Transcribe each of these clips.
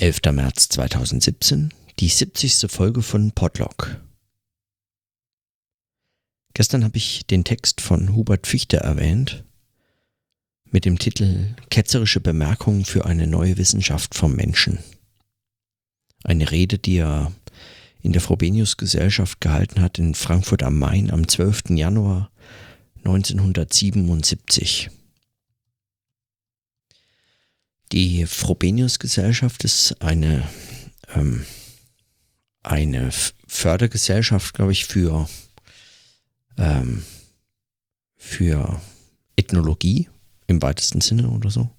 11. März 2017, die 70. Folge von Podlog. Gestern habe ich den Text von Hubert Fichte erwähnt mit dem Titel Ketzerische Bemerkungen für eine neue Wissenschaft vom Menschen. Eine Rede, die er in der Frobenius Gesellschaft gehalten hat in Frankfurt am Main am 12. Januar 1977. Die Frobenius-Gesellschaft ist eine, ähm, eine Fördergesellschaft, glaube ich, für, ähm, für Ethnologie im weitesten Sinne oder so.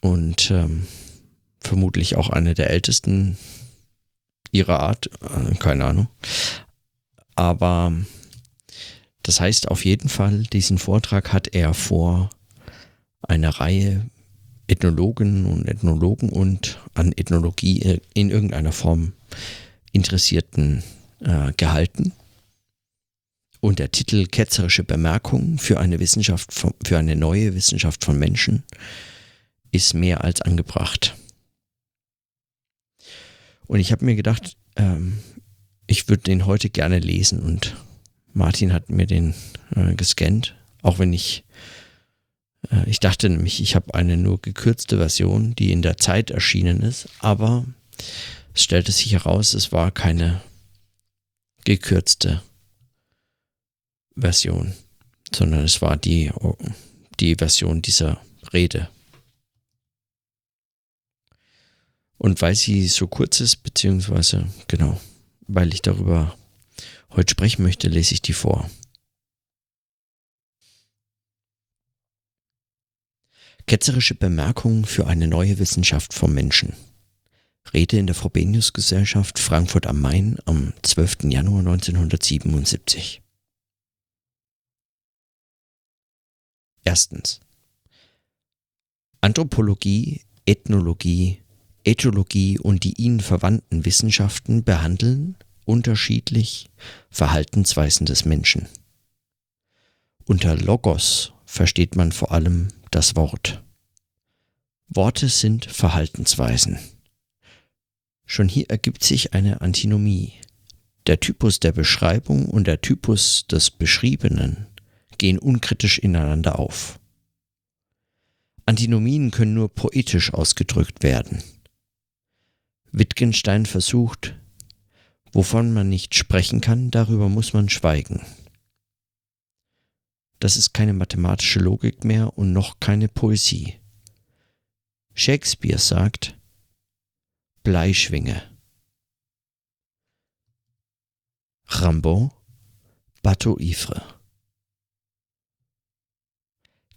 Und ähm, vermutlich auch eine der ältesten ihrer Art, äh, keine Ahnung. Aber das heißt auf jeden Fall, diesen Vortrag hat er vor einer Reihe Ethnologinnen und Ethnologen und an Ethnologie in irgendeiner Form Interessierten äh, gehalten. Und der Titel Ketzerische Bemerkungen für eine Wissenschaft, von, für eine neue Wissenschaft von Menschen ist mehr als angebracht. Und ich habe mir gedacht, ähm, ich würde den heute gerne lesen und Martin hat mir den äh, gescannt, auch wenn ich äh, ich dachte nämlich, ich habe eine nur gekürzte Version, die in der Zeit erschienen ist, aber es stellte sich heraus, es war keine gekürzte Version, sondern es war die, die Version dieser Rede. Und weil sie so kurz ist, beziehungsweise genau, weil ich darüber heute sprechen möchte, lese ich die vor. Ketzerische Bemerkungen für eine neue Wissenschaft vom Menschen. Rede in der Frobenius Gesellschaft Frankfurt am Main am 12. Januar 1977. Erstens. Anthropologie, Ethnologie, Ethologie und die ihnen verwandten Wissenschaften behandeln unterschiedlich Verhaltensweisen des Menschen. Unter Logos versteht man vor allem das Wort. Worte sind Verhaltensweisen. Schon hier ergibt sich eine Antinomie. Der Typus der Beschreibung und der Typus des Beschriebenen gehen unkritisch ineinander auf. Antinomien können nur poetisch ausgedrückt werden. Wittgenstein versucht, wovon man nicht sprechen kann, darüber muss man schweigen. Das ist keine mathematische Logik mehr und noch keine Poesie. Shakespeare sagt Bleischwinge. Rimbaud Bateau Ivre.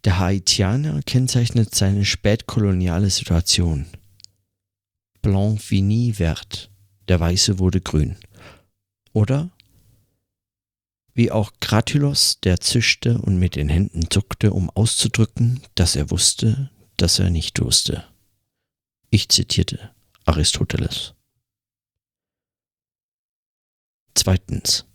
Der Haitianer kennzeichnet seine spätkoloniale Situation. Blanc wie nie vert, der Weiße wurde grün. Oder wie auch Gratulos, der zischte und mit den Händen zuckte, um auszudrücken, dass er wusste, dass er nicht wusste. Ich zitierte Aristoteles. Zweitens.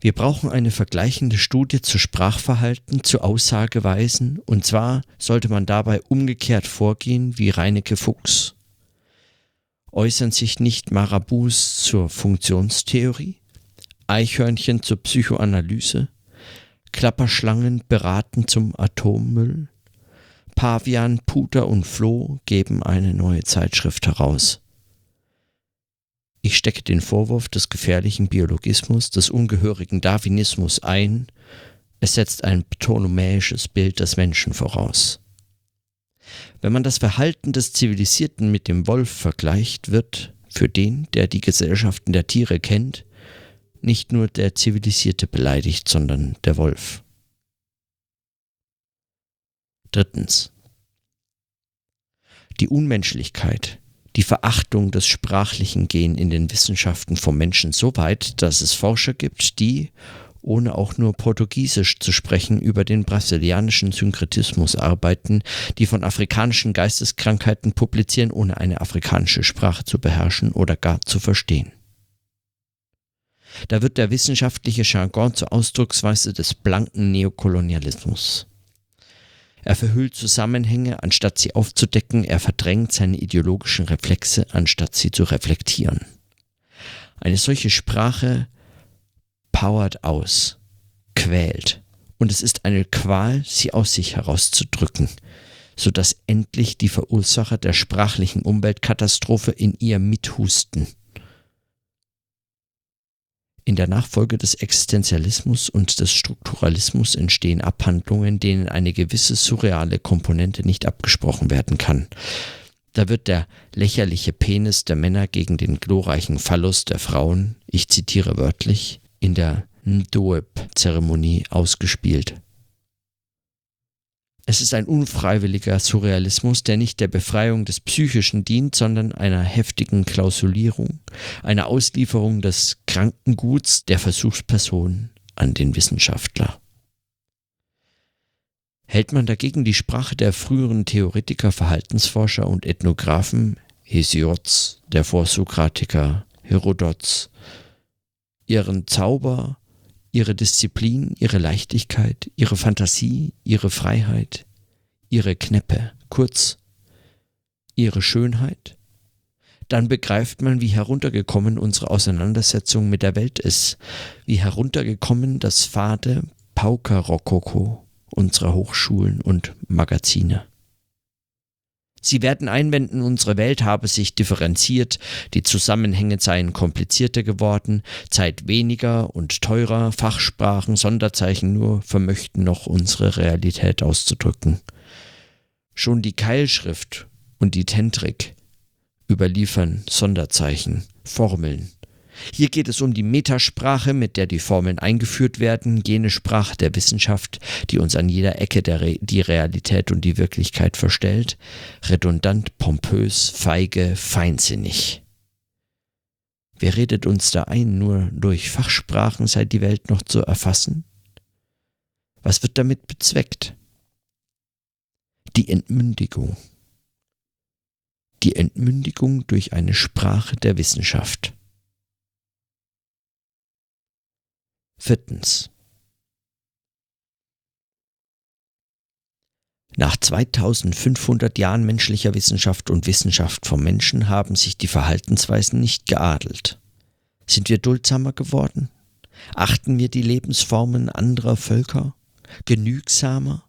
Wir brauchen eine vergleichende Studie zu Sprachverhalten, zu Aussageweisen, und zwar sollte man dabei umgekehrt vorgehen wie Reineke Fuchs. Äußern sich nicht Marabous zur Funktionstheorie? Eichhörnchen zur Psychoanalyse, Klapperschlangen beraten zum Atommüll, Pavian, Puter und Floh geben eine neue Zeitschrift heraus. Ich stecke den Vorwurf des gefährlichen Biologismus, des ungehörigen Darwinismus ein, es setzt ein ptolemäisches Bild des Menschen voraus. Wenn man das Verhalten des Zivilisierten mit dem Wolf vergleicht, wird, für den, der die Gesellschaften der Tiere kennt, nicht nur der Zivilisierte beleidigt, sondern der Wolf. Drittens. Die Unmenschlichkeit, die Verachtung des Sprachlichen gehen in den Wissenschaften vom Menschen so weit, dass es Forscher gibt, die, ohne auch nur Portugiesisch zu sprechen, über den brasilianischen Synkretismus arbeiten, die von afrikanischen Geisteskrankheiten publizieren, ohne eine afrikanische Sprache zu beherrschen oder gar zu verstehen. Da wird der wissenschaftliche Jargon zur Ausdrucksweise des blanken Neokolonialismus. Er verhüllt Zusammenhänge, anstatt sie aufzudecken, er verdrängt seine ideologischen Reflexe, anstatt sie zu reflektieren. Eine solche Sprache powert aus, quält, und es ist eine Qual, sie aus sich herauszudrücken, so dass endlich die Verursacher der sprachlichen Umweltkatastrophe in ihr mithusten. In der Nachfolge des Existenzialismus und des Strukturalismus entstehen Abhandlungen, denen eine gewisse surreale Komponente nicht abgesprochen werden kann. Da wird der lächerliche Penis der Männer gegen den glorreichen Phallus der Frauen, ich zitiere wörtlich, in der Ndoeb-Zeremonie ausgespielt. Es ist ein unfreiwilliger Surrealismus, der nicht der Befreiung des Psychischen dient, sondern einer heftigen Klausulierung, einer Auslieferung des Krankenguts der Versuchsperson an den Wissenschaftler. Hält man dagegen die Sprache der früheren Theoretiker, Verhaltensforscher und Ethnographen, Hesiods, der Vorsokratiker, Herodots, ihren Zauber ihre Disziplin, ihre Leichtigkeit, ihre Fantasie, ihre Freiheit, ihre Kneppe, kurz ihre Schönheit, dann begreift man, wie heruntergekommen unsere Auseinandersetzung mit der Welt ist, wie heruntergekommen das fade Pauker-Rokoko unserer Hochschulen und Magazine. Sie werden einwenden, unsere Welt habe sich differenziert, die Zusammenhänge seien komplizierter geworden, Zeit weniger und teurer, Fachsprachen, Sonderzeichen nur vermöchten noch unsere Realität auszudrücken. Schon die Keilschrift und die Tentrik überliefern Sonderzeichen, Formeln, hier geht es um die Metasprache, mit der die Formeln eingeführt werden, jene Sprache der Wissenschaft, die uns an jeder Ecke Re die Realität und die Wirklichkeit verstellt, redundant, pompös, feige, feinsinnig. Wer redet uns da ein, nur durch Fachsprachen sei die Welt noch zu erfassen? Was wird damit bezweckt? Die Entmündigung. Die Entmündigung durch eine Sprache der Wissenschaft. Viertens. Nach 2500 Jahren menschlicher Wissenschaft und Wissenschaft vom Menschen haben sich die Verhaltensweisen nicht geadelt. Sind wir duldsamer geworden? Achten wir die Lebensformen anderer Völker? Genügsamer?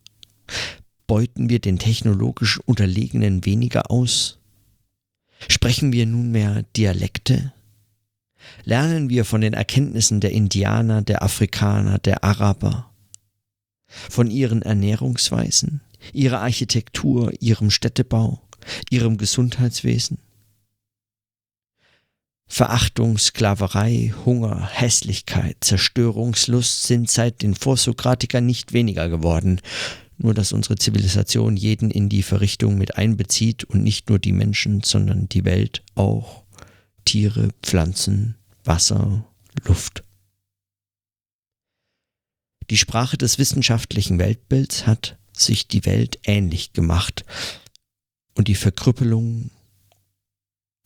Beuten wir den technologisch Unterlegenen weniger aus? Sprechen wir nunmehr Dialekte? Lernen wir von den Erkenntnissen der Indianer, der Afrikaner, der Araber, von ihren Ernährungsweisen, ihrer Architektur, ihrem Städtebau, ihrem Gesundheitswesen. Verachtung, Sklaverei, Hunger, Hässlichkeit, Zerstörungslust sind seit den Vorsokratikern nicht weniger geworden, nur dass unsere Zivilisation jeden in die Verrichtung mit einbezieht und nicht nur die Menschen, sondern die Welt auch, Tiere, Pflanzen, Wasser, Luft. Die Sprache des wissenschaftlichen Weltbilds hat sich die Welt ähnlich gemacht und die Verkrüppelung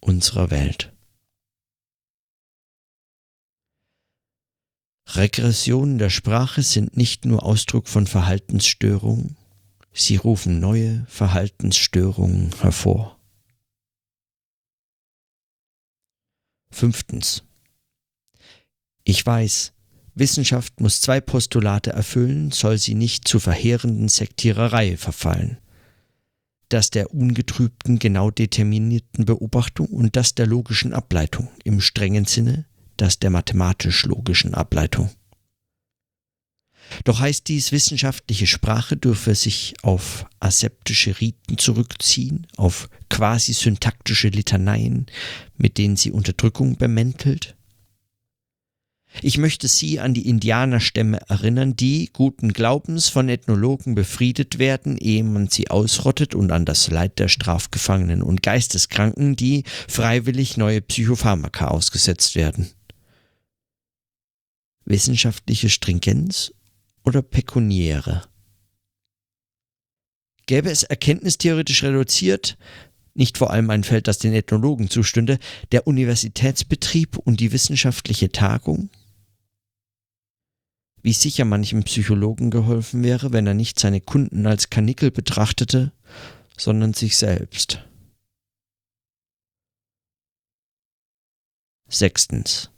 unserer Welt. Regressionen der Sprache sind nicht nur Ausdruck von Verhaltensstörungen, sie rufen neue Verhaltensstörungen hervor. Fünftens. Ich weiß, Wissenschaft muss zwei Postulate erfüllen, soll sie nicht zu verheerenden Sektiererei verfallen. Das der ungetrübten, genau determinierten Beobachtung und das der logischen Ableitung, im strengen Sinne das der mathematisch-logischen Ableitung. Doch heißt dies, wissenschaftliche Sprache dürfe sich auf aseptische Riten zurückziehen, auf quasi syntaktische Litaneien, mit denen sie Unterdrückung bemäntelt, ich möchte Sie an die Indianerstämme erinnern, die guten Glaubens von Ethnologen befriedet werden, ehe man sie ausrottet und an das Leid der Strafgefangenen und Geisteskranken, die freiwillig neue Psychopharmaka ausgesetzt werden. Wissenschaftliche Stringenz oder pekuniäre? Gäbe es erkenntnistheoretisch reduziert, nicht vor allem ein Feld, das den Ethnologen zustünde, der Universitätsbetrieb und die wissenschaftliche Tagung? wie sicher manchem Psychologen geholfen wäre, wenn er nicht seine Kunden als Kanickel betrachtete, sondern sich selbst. Sechstens.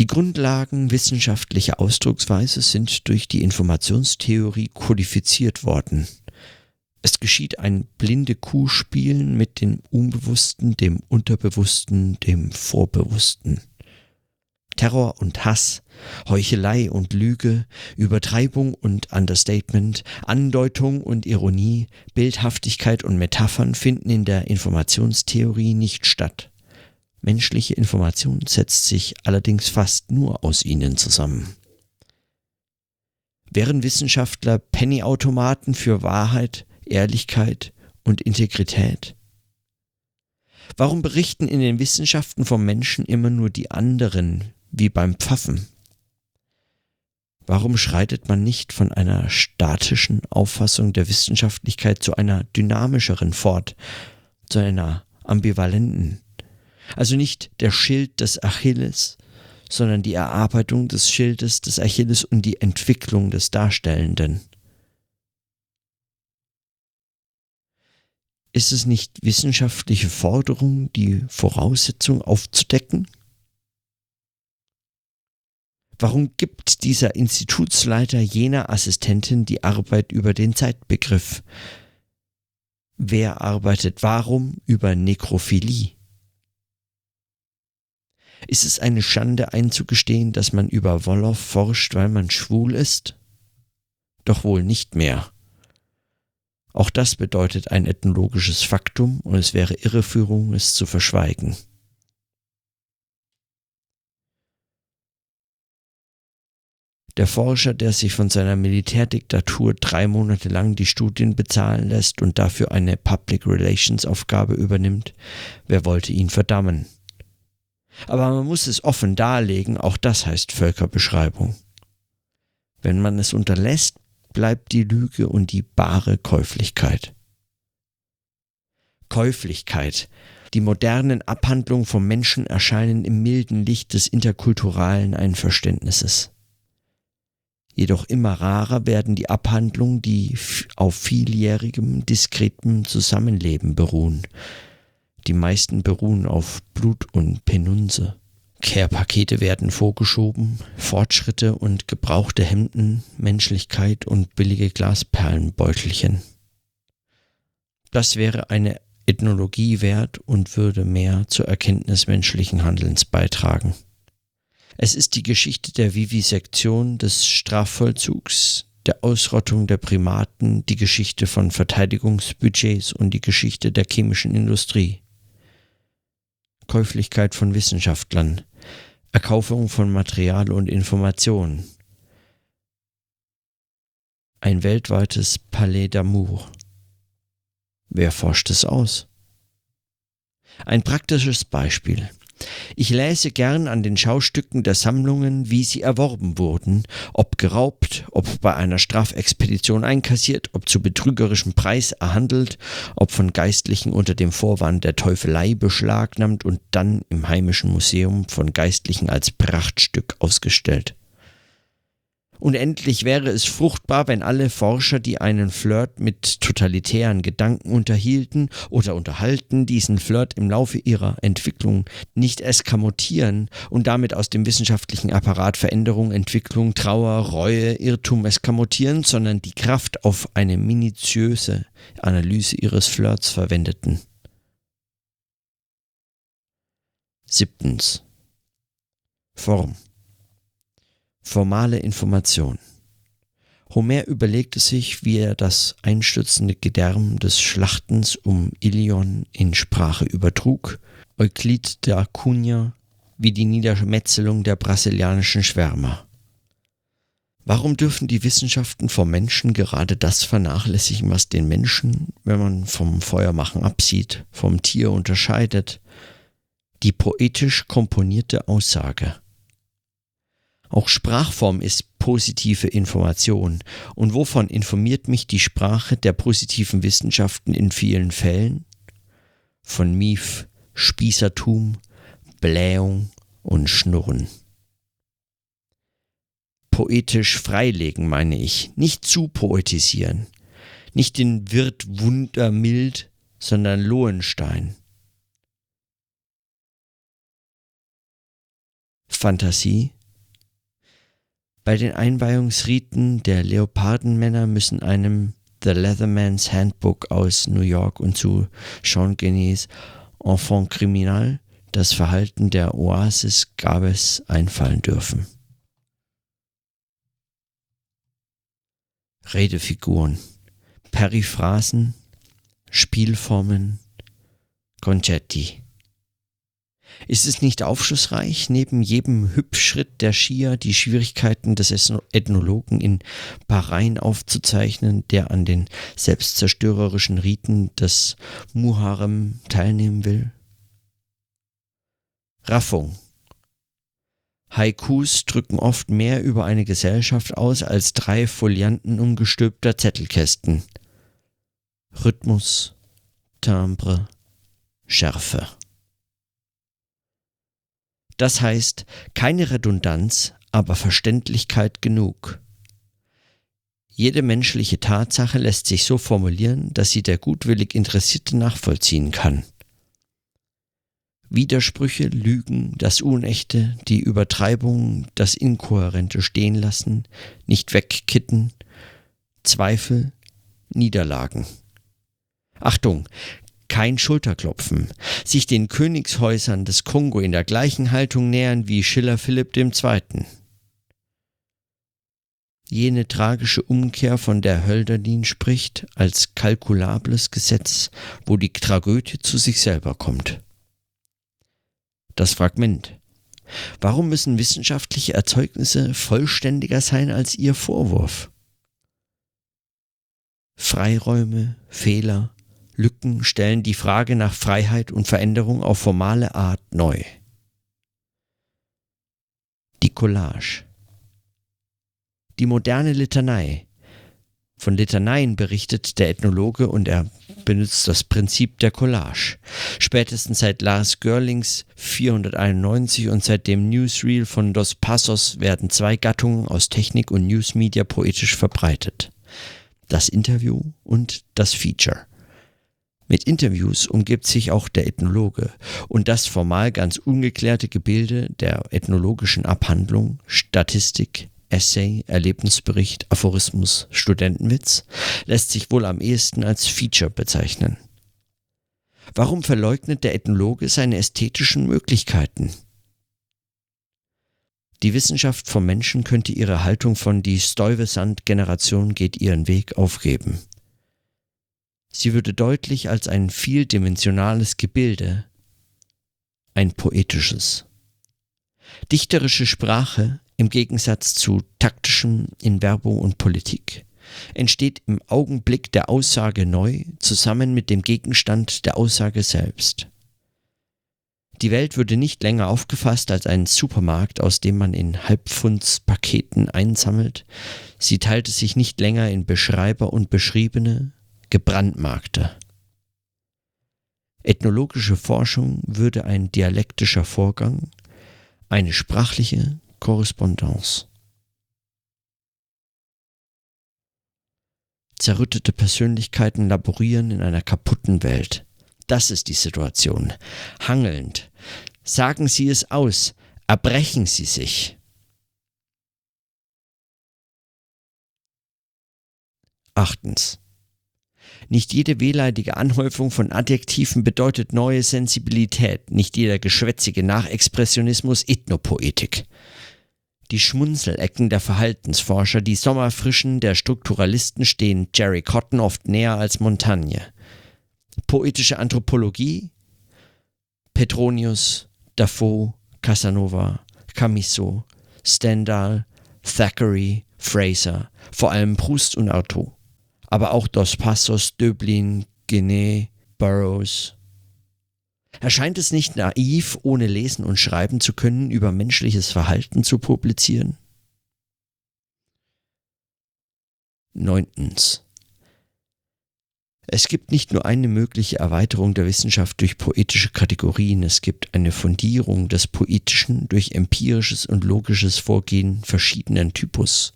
Die Grundlagen wissenschaftlicher Ausdrucksweise sind durch die Informationstheorie kodifiziert worden. Es geschieht ein blinde Kuhspielen mit dem Unbewussten, dem Unterbewussten, dem Vorbewussten. Terror und Hass, Heuchelei und Lüge, Übertreibung und Understatement, Andeutung und Ironie, Bildhaftigkeit und Metaphern finden in der Informationstheorie nicht statt. Menschliche Information setzt sich allerdings fast nur aus ihnen zusammen. Wären Wissenschaftler Pennyautomaten für Wahrheit, Ehrlichkeit und Integrität? Warum berichten in den Wissenschaften vom Menschen immer nur die anderen, wie beim Pfaffen? Warum schreitet man nicht von einer statischen Auffassung der Wissenschaftlichkeit zu einer dynamischeren fort, zu einer ambivalenten? Also nicht der Schild des Achilles, sondern die Erarbeitung des Schildes des Achilles und die Entwicklung des Darstellenden. Ist es nicht wissenschaftliche Forderung, die Voraussetzung aufzudecken? Warum gibt dieser Institutsleiter jener Assistentin die Arbeit über den Zeitbegriff? Wer arbeitet warum über Nekrophilie? Ist es eine Schande einzugestehen, dass man über Wolof forscht, weil man schwul ist? Doch wohl nicht mehr. Auch das bedeutet ein ethnologisches Faktum und es wäre Irreführung, es zu verschweigen. Der Forscher, der sich von seiner Militärdiktatur drei Monate lang die Studien bezahlen lässt und dafür eine Public Relations Aufgabe übernimmt, wer wollte ihn verdammen? Aber man muss es offen darlegen, auch das heißt Völkerbeschreibung. Wenn man es unterlässt, bleibt die Lüge und die bare Käuflichkeit. Käuflichkeit. Die modernen Abhandlungen vom Menschen erscheinen im milden Licht des interkulturalen Einverständnisses. Jedoch immer rarer werden die Abhandlungen, die auf vieljährigem, diskretem Zusammenleben beruhen. Die meisten beruhen auf Blut und Penunse. Care-Pakete werden vorgeschoben, Fortschritte und gebrauchte Hemden, Menschlichkeit und billige Glasperlenbeutelchen. Das wäre eine Ethnologie wert und würde mehr zur Erkenntnis menschlichen Handelns beitragen. Es ist die Geschichte der Vivisektion, des Strafvollzugs, der Ausrottung der Primaten, die Geschichte von Verteidigungsbudgets und die Geschichte der chemischen Industrie. Käuflichkeit von Wissenschaftlern, Erkaufung von Material und Information. Ein weltweites Palais d'Amour. Wer forscht es aus? Ein praktisches Beispiel. Ich lese gern an den Schaustücken der Sammlungen, wie sie erworben wurden, ob geraubt, ob bei einer Strafexpedition einkassiert, ob zu betrügerischem Preis erhandelt, ob von Geistlichen unter dem Vorwand der Teufelei beschlagnahmt und dann im heimischen Museum von Geistlichen als Prachtstück ausgestellt. Unendlich wäre es fruchtbar, wenn alle Forscher, die einen Flirt mit totalitären Gedanken unterhielten oder unterhalten, diesen Flirt im Laufe ihrer Entwicklung nicht eskamotieren und damit aus dem wissenschaftlichen Apparat Veränderung, Entwicklung, Trauer, Reue, Irrtum eskamotieren, sondern die Kraft auf eine minutiöse Analyse ihres Flirts verwendeten. Siebtens. Form. Formale Information. Homer überlegte sich, wie er das einstürzende Gedärm des Schlachtens um Ilion in Sprache übertrug, Euklid der Acuña wie die Niedermetzelung der brasilianischen Schwärmer. Warum dürfen die Wissenschaften vom Menschen gerade das vernachlässigen, was den Menschen, wenn man vom Feuermachen absieht, vom Tier unterscheidet? Die poetisch komponierte Aussage. Auch Sprachform ist positive Information. Und wovon informiert mich die Sprache der positiven Wissenschaften in vielen Fällen? Von Mief, Spießertum, Blähung und Schnurren. Poetisch freilegen, meine ich, nicht zu poetisieren. Nicht den Wirt wundermild, sondern Lohenstein. Fantasie. Bei den Einweihungsriten der Leopardenmänner müssen einem The Leatherman's Handbook aus New York und zu Jean Genets Enfant Criminal das Verhalten der Oasis Gabes einfallen dürfen. Redefiguren, Periphrasen, Spielformen, Concetti. Ist es nicht aufschlussreich, neben jedem Hübschritt der Skier die Schwierigkeiten des Ethnologen in Bahrain aufzuzeichnen, der an den selbstzerstörerischen Riten des Muharrem teilnehmen will? Raffung. Haikus drücken oft mehr über eine Gesellschaft aus als drei Folianten umgestülpter Zettelkästen. Rhythmus, Timbre, Schärfe. Das heißt, keine Redundanz, aber Verständlichkeit genug. Jede menschliche Tatsache lässt sich so formulieren, dass sie der gutwillig Interessierte nachvollziehen kann. Widersprüche, Lügen, das Unechte, die Übertreibung, das Inkohärente stehen lassen, nicht wegkitten, Zweifel, Niederlagen. Achtung, kein Schulterklopfen, sich den Königshäusern des Kongo in der gleichen Haltung nähern wie Schiller Philipp II. Jene tragische Umkehr, von der Hölderlin spricht, als kalkulables Gesetz, wo die Tragödie zu sich selber kommt. Das Fragment. Warum müssen wissenschaftliche Erzeugnisse vollständiger sein als ihr Vorwurf? Freiräume, Fehler, Lücken stellen die Frage nach Freiheit und Veränderung auf formale Art neu. Die Collage. Die moderne Litanei. Von Litaneien berichtet der Ethnologe und er benutzt das Prinzip der Collage. Spätestens seit Lars Görlings 491 und seit dem Newsreel von Dos Passos werden zwei Gattungen aus Technik und Newsmedia poetisch verbreitet. Das Interview und das Feature. Mit Interviews umgibt sich auch der Ethnologe und das formal ganz ungeklärte Gebilde der ethnologischen Abhandlung, Statistik, Essay, Erlebnisbericht, Aphorismus, Studentenwitz lässt sich wohl am ehesten als Feature bezeichnen. Warum verleugnet der Ethnologe seine ästhetischen Möglichkeiten? Die Wissenschaft vom Menschen könnte ihre Haltung von die Stuyvesant-Generation geht ihren Weg aufgeben. Sie würde deutlich als ein vieldimensionales Gebilde, ein poetisches. Dichterische Sprache im Gegensatz zu taktischem in Werbung und Politik entsteht im Augenblick der Aussage neu zusammen mit dem Gegenstand der Aussage selbst. Die Welt würde nicht länger aufgefasst als ein Supermarkt, aus dem man in Halbpfundspaketen einsammelt. Sie teilte sich nicht länger in Beschreiber und Beschriebene, gebrandmarkte. Ethnologische Forschung würde ein dialektischer Vorgang, eine sprachliche Korrespondenz. Zerrüttete Persönlichkeiten laborieren in einer kaputten Welt. Das ist die Situation. Hangelnd. Sagen Sie es aus. Erbrechen Sie sich. Achtens. Nicht jede wehleidige Anhäufung von Adjektiven bedeutet neue Sensibilität, nicht jeder geschwätzige Nachexpressionismus Ethnopoetik. Die Schmunzelecken der Verhaltensforscher, die Sommerfrischen der Strukturalisten stehen Jerry Cotton oft näher als Montagne. Poetische Anthropologie Petronius, Dafoe, Casanova, Camiso, Stendhal, Thackeray, Fraser, vor allem Proust und Artaud aber auch Dos Passos, Döblin, Genet, Burroughs. Erscheint es nicht naiv, ohne lesen und schreiben zu können, über menschliches Verhalten zu publizieren? Neuntens. Es gibt nicht nur eine mögliche Erweiterung der Wissenschaft durch poetische Kategorien, es gibt eine Fundierung des Poetischen durch empirisches und logisches Vorgehen verschiedenen Typus.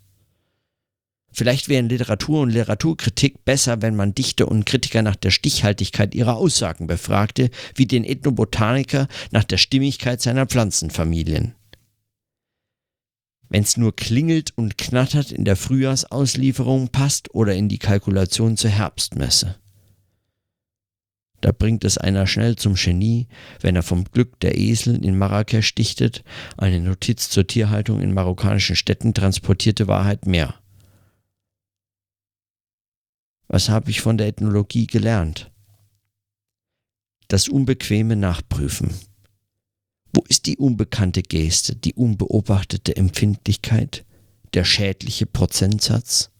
Vielleicht wären Literatur und Literaturkritik besser, wenn man Dichter und Kritiker nach der Stichhaltigkeit ihrer Aussagen befragte, wie den Ethnobotaniker nach der Stimmigkeit seiner Pflanzenfamilien. Wenn's nur klingelt und knattert in der Frühjahrsauslieferung passt oder in die Kalkulation zur Herbstmesse. Da bringt es einer schnell zum Genie, wenn er vom Glück der Esel in Marrakesch dichtet, eine Notiz zur Tierhaltung in marokkanischen Städten transportierte Wahrheit mehr. Was habe ich von der Ethnologie gelernt? Das unbequeme Nachprüfen. Wo ist die unbekannte Geste, die unbeobachtete Empfindlichkeit, der schädliche Prozentsatz?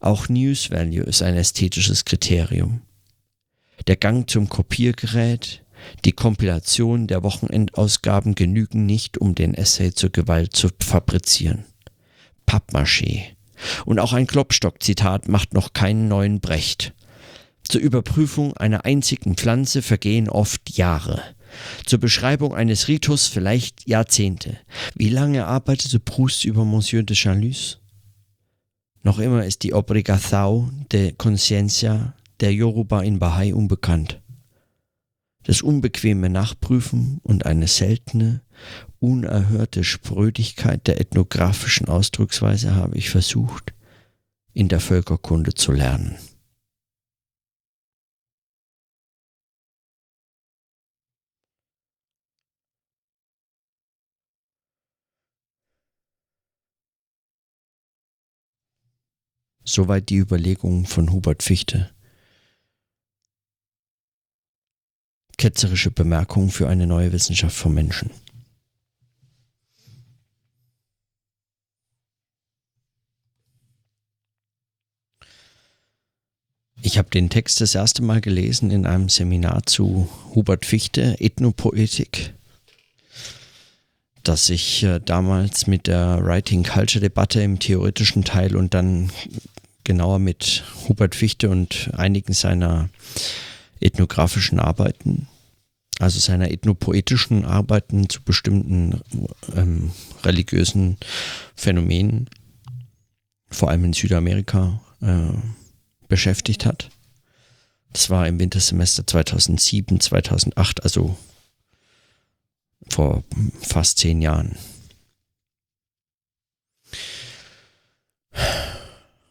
Auch News Value ist ein ästhetisches Kriterium. Der Gang zum Kopiergerät, die Kompilation der Wochenendausgaben genügen nicht, um den Essay zur Gewalt zu fabrizieren. Pappmaché, und auch ein Klopstock-Zitat macht noch keinen neuen Brecht. Zur Überprüfung einer einzigen Pflanze vergehen oft Jahre. Zur Beschreibung eines Ritus vielleicht Jahrzehnte. Wie lange arbeitete Proust über Monsieur de Chalus? Noch immer ist die Obrigação de Conciencia der Yoruba in Bahai unbekannt. Das unbequeme Nachprüfen und eine seltene, unerhörte Sprödigkeit der ethnografischen Ausdrucksweise habe ich versucht, in der Völkerkunde zu lernen. Soweit die Überlegungen von Hubert Fichte. Ketzerische Bemerkungen für eine neue Wissenschaft vom Menschen. Ich habe den Text das erste Mal gelesen in einem Seminar zu Hubert Fichte, Ethnopoetik, das ich äh, damals mit der Writing Culture Debatte im theoretischen Teil und dann genauer mit Hubert Fichte und einigen seiner ethnografischen Arbeiten, also seiner ethnopoetischen Arbeiten zu bestimmten ähm, religiösen Phänomenen, vor allem in Südamerika, äh, beschäftigt hat. Das war im Wintersemester 2007, 2008, also vor fast zehn Jahren.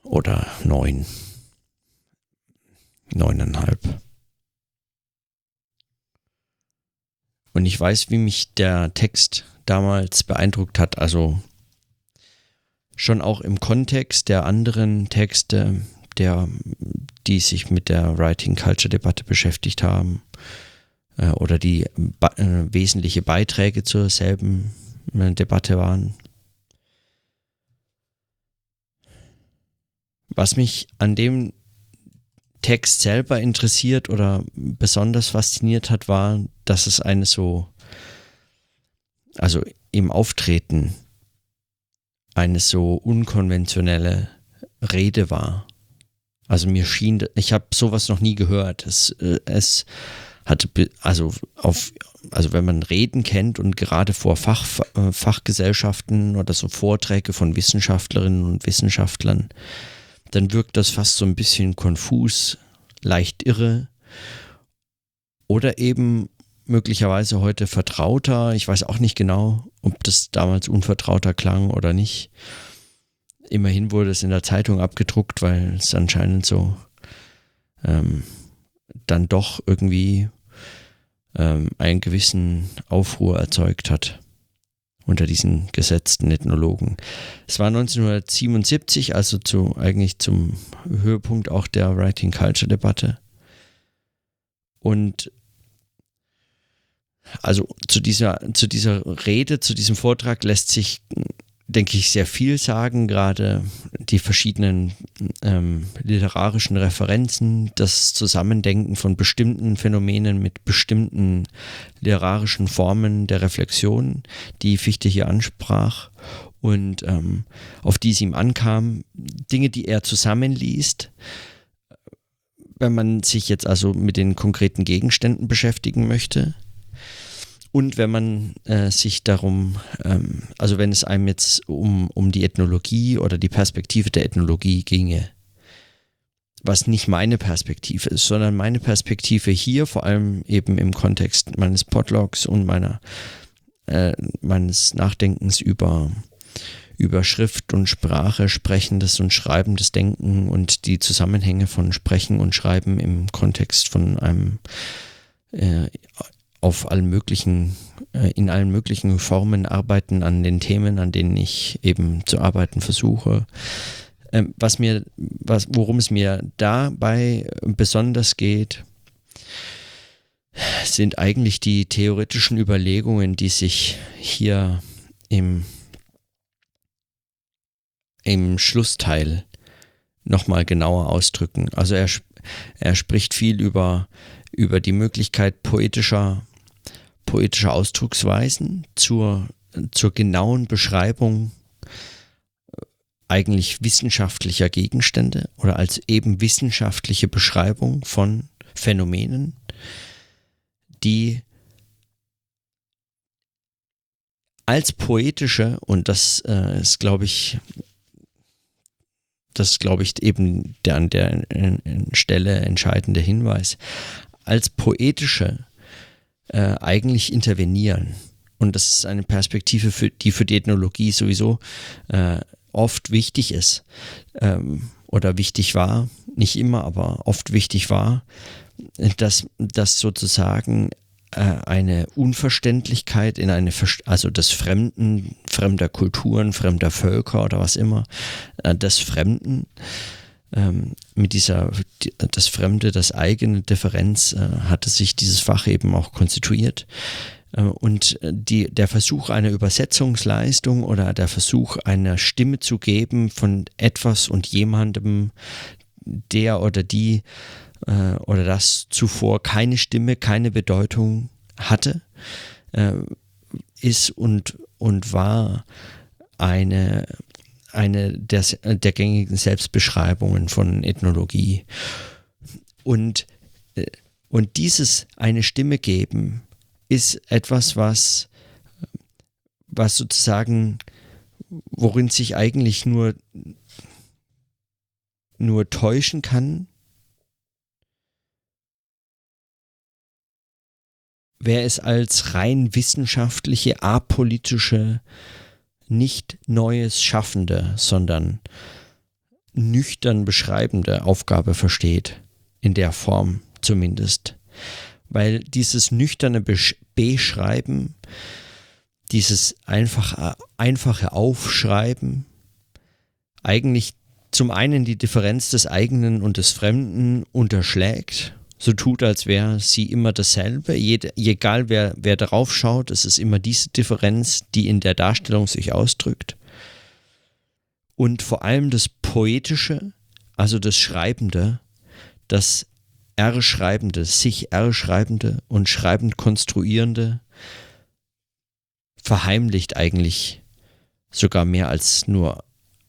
Oder neun. Neuneinhalb. Und ich weiß, wie mich der Text damals beeindruckt hat. Also schon auch im Kontext der anderen Texte, der, die sich mit der Writing Culture Debatte beschäftigt haben äh, oder die äh, wesentliche Beiträge zur selben äh, Debatte waren. Was mich an dem Text selber interessiert oder besonders fasziniert hat, war, dass es eine so, also im Auftreten eine so unkonventionelle Rede war. Also mir schien, ich habe sowas noch nie gehört. Es, äh, es hatte, also auf, also wenn man Reden kennt und gerade vor Fach, äh, Fachgesellschaften oder so Vorträge von Wissenschaftlerinnen und Wissenschaftlern, dann wirkt das fast so ein bisschen konfus, leicht irre oder eben möglicherweise heute vertrauter. Ich weiß auch nicht genau, ob das damals unvertrauter klang oder nicht immerhin wurde es in der Zeitung abgedruckt, weil es anscheinend so ähm, dann doch irgendwie ähm, einen gewissen Aufruhr erzeugt hat unter diesen gesetzten Ethnologen. Es war 1977, also zu, eigentlich zum Höhepunkt auch der Writing Culture Debatte. Und also zu dieser, zu dieser Rede, zu diesem Vortrag lässt sich denke ich, sehr viel sagen, gerade die verschiedenen ähm, literarischen Referenzen, das Zusammendenken von bestimmten Phänomenen mit bestimmten literarischen Formen der Reflexion, die Fichte hier ansprach und ähm, auf die es ihm ankam, Dinge, die er zusammenliest, wenn man sich jetzt also mit den konkreten Gegenständen beschäftigen möchte. Und wenn man äh, sich darum, ähm, also wenn es einem jetzt um, um die Ethnologie oder die Perspektive der Ethnologie ginge, was nicht meine Perspektive ist, sondern meine Perspektive hier, vor allem eben im Kontext meines Podlogs und meiner, äh, meines Nachdenkens über über Schrift und Sprache, sprechendes und schreibendes Denken und die Zusammenhänge von Sprechen und Schreiben im Kontext von einem äh, auf allen möglichen, äh, in allen möglichen Formen arbeiten an den Themen, an denen ich eben zu arbeiten versuche. Ähm, was mir, was, worum es mir dabei besonders geht, sind eigentlich die theoretischen Überlegungen, die sich hier im im Schlussteil nochmal genauer ausdrücken. Also er, er spricht viel über, über die Möglichkeit poetischer, poetischer Ausdrucksweisen zur, zur genauen Beschreibung äh, eigentlich wissenschaftlicher Gegenstände oder als eben wissenschaftliche Beschreibung von Phänomenen, die als poetische, und das äh, ist, glaube ich, das glaube ich, eben der an der Stelle entscheidende Hinweis, als poetische äh, eigentlich intervenieren. Und das ist eine Perspektive, für, die für die Ethnologie sowieso äh, oft wichtig ist ähm, oder wichtig war, nicht immer, aber oft wichtig war, dass, dass sozusagen äh, eine Unverständlichkeit in eine, also des Fremden, fremder Kulturen, fremder Völker oder was immer, äh, des Fremden, ähm, mit dieser, das Fremde, das eigene Differenz, äh, hatte sich dieses Fach eben auch konstituiert. Und die, der Versuch einer Übersetzungsleistung oder der Versuch einer Stimme zu geben von etwas und jemandem, der oder die äh, oder das zuvor keine Stimme, keine Bedeutung hatte, äh, ist und, und war eine, eine der, der gängigen Selbstbeschreibungen von Ethnologie. Und, äh, und dieses eine Stimme geben ist etwas, was, was sozusagen, worin sich eigentlich nur, nur täuschen kann, wer es als rein wissenschaftliche, apolitische, nicht Neues schaffende, sondern nüchtern beschreibende Aufgabe versteht, in der Form zumindest. Weil dieses nüchterne Beschreiben, dieses einfach, einfache Aufschreiben, eigentlich zum einen die Differenz des eigenen und des Fremden unterschlägt so tut, als wäre sie immer dasselbe. Jed, egal wer, wer darauf schaut, es ist immer diese Differenz, die in der Darstellung sich ausdrückt. Und vor allem das Poetische, also das Schreibende, das R-Schreibende, sich R-Schreibende und schreibend Konstruierende, verheimlicht eigentlich sogar mehr als nur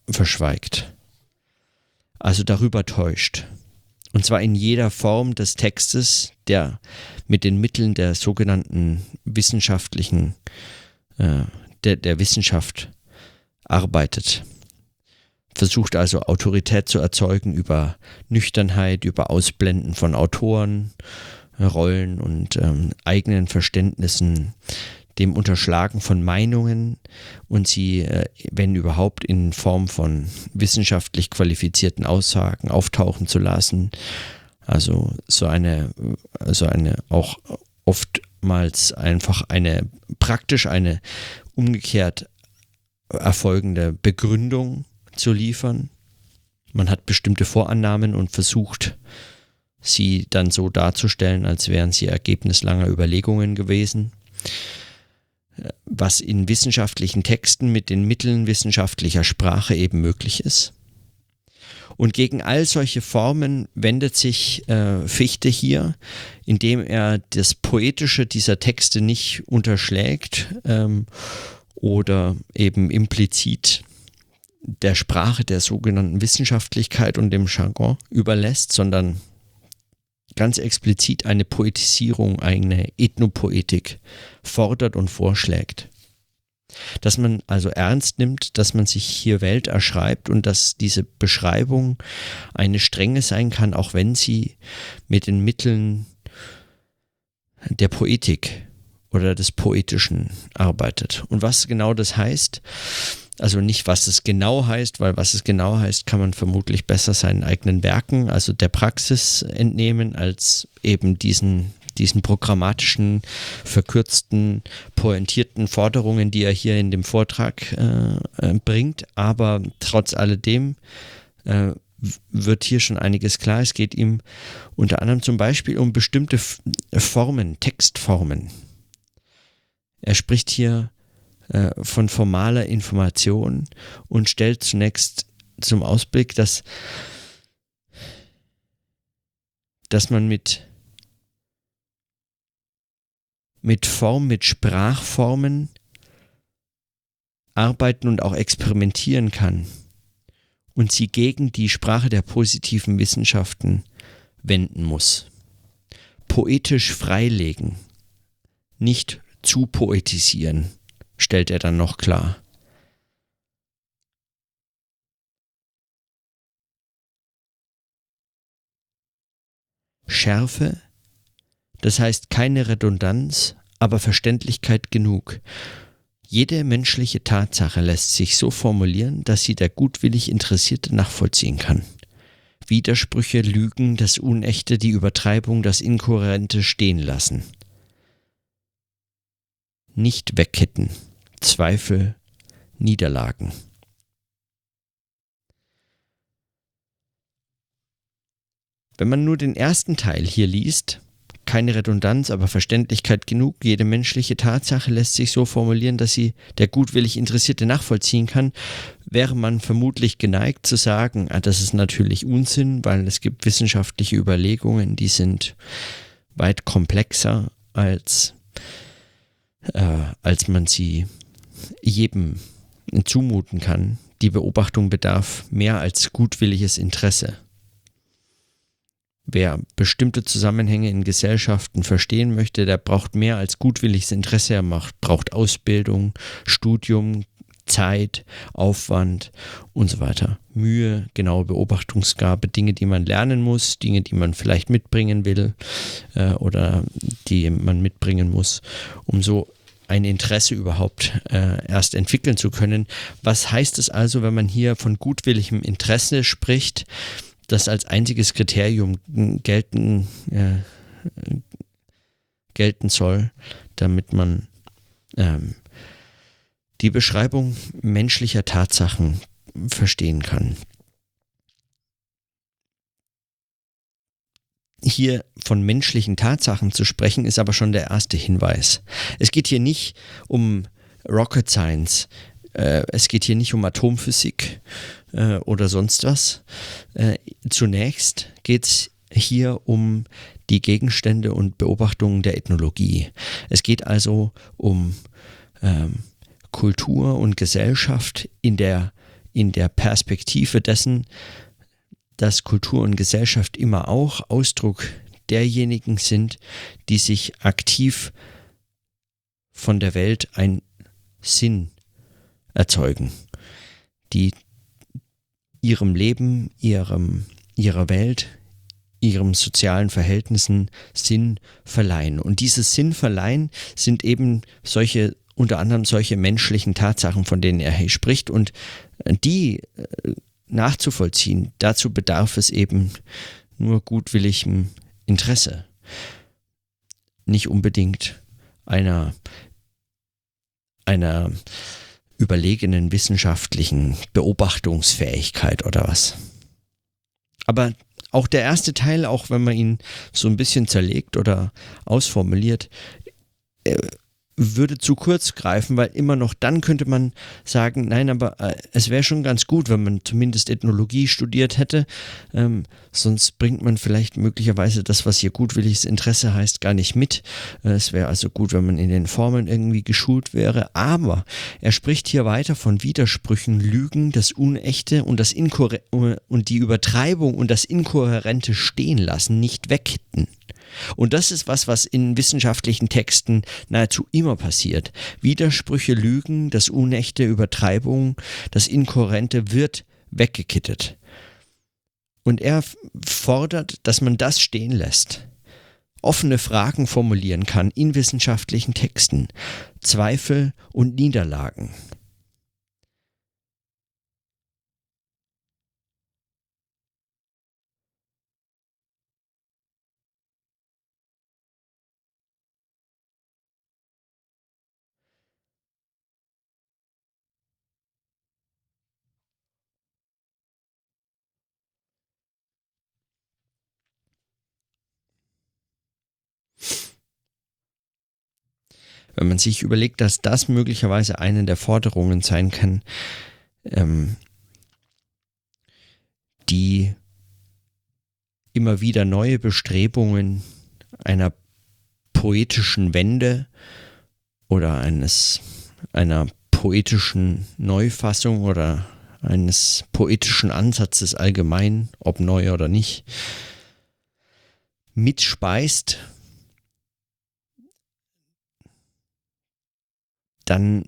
verschweigt. Also darüber täuscht. Und zwar in jeder Form des Textes, der mit den Mitteln der sogenannten wissenschaftlichen, äh, der, der Wissenschaft arbeitet. Versucht also Autorität zu erzeugen über Nüchternheit, über Ausblenden von Autoren, Rollen und ähm, eigenen Verständnissen dem Unterschlagen von Meinungen und sie, äh, wenn überhaupt, in Form von wissenschaftlich qualifizierten Aussagen auftauchen zu lassen. Also so eine, so eine auch oftmals einfach eine praktisch eine umgekehrt erfolgende Begründung zu liefern. Man hat bestimmte Vorannahmen und versucht, sie dann so darzustellen, als wären sie Ergebnis langer Überlegungen gewesen was in wissenschaftlichen Texten mit den Mitteln wissenschaftlicher Sprache eben möglich ist. Und gegen all solche Formen wendet sich äh, Fichte hier, indem er das Poetische dieser Texte nicht unterschlägt ähm, oder eben implizit der Sprache der sogenannten Wissenschaftlichkeit und dem Jargon überlässt, sondern ganz explizit eine Poetisierung, eine Ethnopoetik fordert und vorschlägt. Dass man also ernst nimmt, dass man sich hier Welt erschreibt und dass diese Beschreibung eine strenge sein kann, auch wenn sie mit den Mitteln der Poetik oder des Poetischen arbeitet. Und was genau das heißt, also nicht, was es genau heißt, weil was es genau heißt, kann man vermutlich besser seinen eigenen Werken, also der Praxis entnehmen, als eben diesen diesen programmatischen, verkürzten, pointierten Forderungen, die er hier in dem Vortrag äh, äh, bringt. Aber trotz alledem äh, wird hier schon einiges klar. Es geht ihm unter anderem zum Beispiel um bestimmte Formen, Textformen. Er spricht hier äh, von formaler Information und stellt zunächst zum Ausblick, dass, dass man mit mit Form, mit Sprachformen arbeiten und auch experimentieren kann und sie gegen die Sprache der positiven Wissenschaften wenden muss. Poetisch freilegen, nicht zu poetisieren, stellt er dann noch klar. Schärfe das heißt keine Redundanz, aber Verständlichkeit genug. Jede menschliche Tatsache lässt sich so formulieren, dass sie der gutwillig Interessierte nachvollziehen kann. Widersprüche, Lügen, das Unechte, die Übertreibung, das Inkohärente stehen lassen. Nicht wegkitten, Zweifel, Niederlagen. Wenn man nur den ersten Teil hier liest, keine Redundanz, aber Verständlichkeit genug. Jede menschliche Tatsache lässt sich so formulieren, dass sie der gutwillig Interessierte nachvollziehen kann, wäre man vermutlich geneigt zu sagen, ah, das ist natürlich Unsinn, weil es gibt wissenschaftliche Überlegungen, die sind weit komplexer als, äh, als man sie jedem zumuten kann. Die Beobachtung bedarf mehr als gutwilliges Interesse. Wer bestimmte Zusammenhänge in Gesellschaften verstehen möchte, der braucht mehr als gutwilliges Interesse. Er macht, braucht Ausbildung, Studium, Zeit, Aufwand und so weiter. Mühe, genaue Beobachtungsgabe, Dinge, die man lernen muss, Dinge, die man vielleicht mitbringen will äh, oder die man mitbringen muss, um so ein Interesse überhaupt äh, erst entwickeln zu können. Was heißt es also, wenn man hier von gutwilligem Interesse spricht? Das als einziges Kriterium gelten, äh, gelten soll, damit man ähm, die Beschreibung menschlicher Tatsachen verstehen kann. Hier von menschlichen Tatsachen zu sprechen, ist aber schon der erste Hinweis. Es geht hier nicht um Rocket Science, äh, es geht hier nicht um Atomphysik äh, oder sonst was. Äh, zunächst geht es hier um die Gegenstände und Beobachtungen der Ethnologie. Es geht also um ähm, Kultur und Gesellschaft in der, in der Perspektive dessen, dass Kultur und Gesellschaft immer auch Ausdruck derjenigen sind, die sich aktiv von der Welt einen Sinn erzeugen, die ihrem Leben, ihrem, ihrer Welt, ihrem sozialen Verhältnissen Sinn verleihen. Und dieses Sinn verleihen sind eben solche, unter anderem solche menschlichen Tatsachen, von denen er hier spricht. Und die äh, nachzuvollziehen, dazu bedarf es eben nur gutwilligem Interesse. Nicht unbedingt einer, einer überlegenen wissenschaftlichen Beobachtungsfähigkeit oder was. Aber auch der erste Teil, auch wenn man ihn so ein bisschen zerlegt oder ausformuliert, äh, würde zu kurz greifen, weil immer noch dann könnte man sagen, nein, aber äh, es wäre schon ganz gut, wenn man zumindest Ethnologie studiert hätte. Ähm, sonst bringt man vielleicht möglicherweise das, was hier gutwilliges Interesse heißt, gar nicht mit. Äh, es wäre also gut, wenn man in den Formeln irgendwie geschult wäre. Aber er spricht hier weiter von Widersprüchen, Lügen, das Unechte und das Inkohä und die Übertreibung und das Inkohärente stehen lassen, nicht wegkitten. Und das ist was, was in wissenschaftlichen Texten nahezu immer passiert. Widersprüche, Lügen, das Unechte, Übertreibung, das Inkohärente wird weggekittet. Und er fordert, dass man das stehen lässt. Offene Fragen formulieren kann in wissenschaftlichen Texten, Zweifel und Niederlagen. Wenn man sich überlegt, dass das möglicherweise eine der Forderungen sein kann, ähm, die immer wieder neue Bestrebungen einer poetischen Wende oder eines einer poetischen Neufassung oder eines poetischen Ansatzes allgemein, ob neu oder nicht, mitspeist dann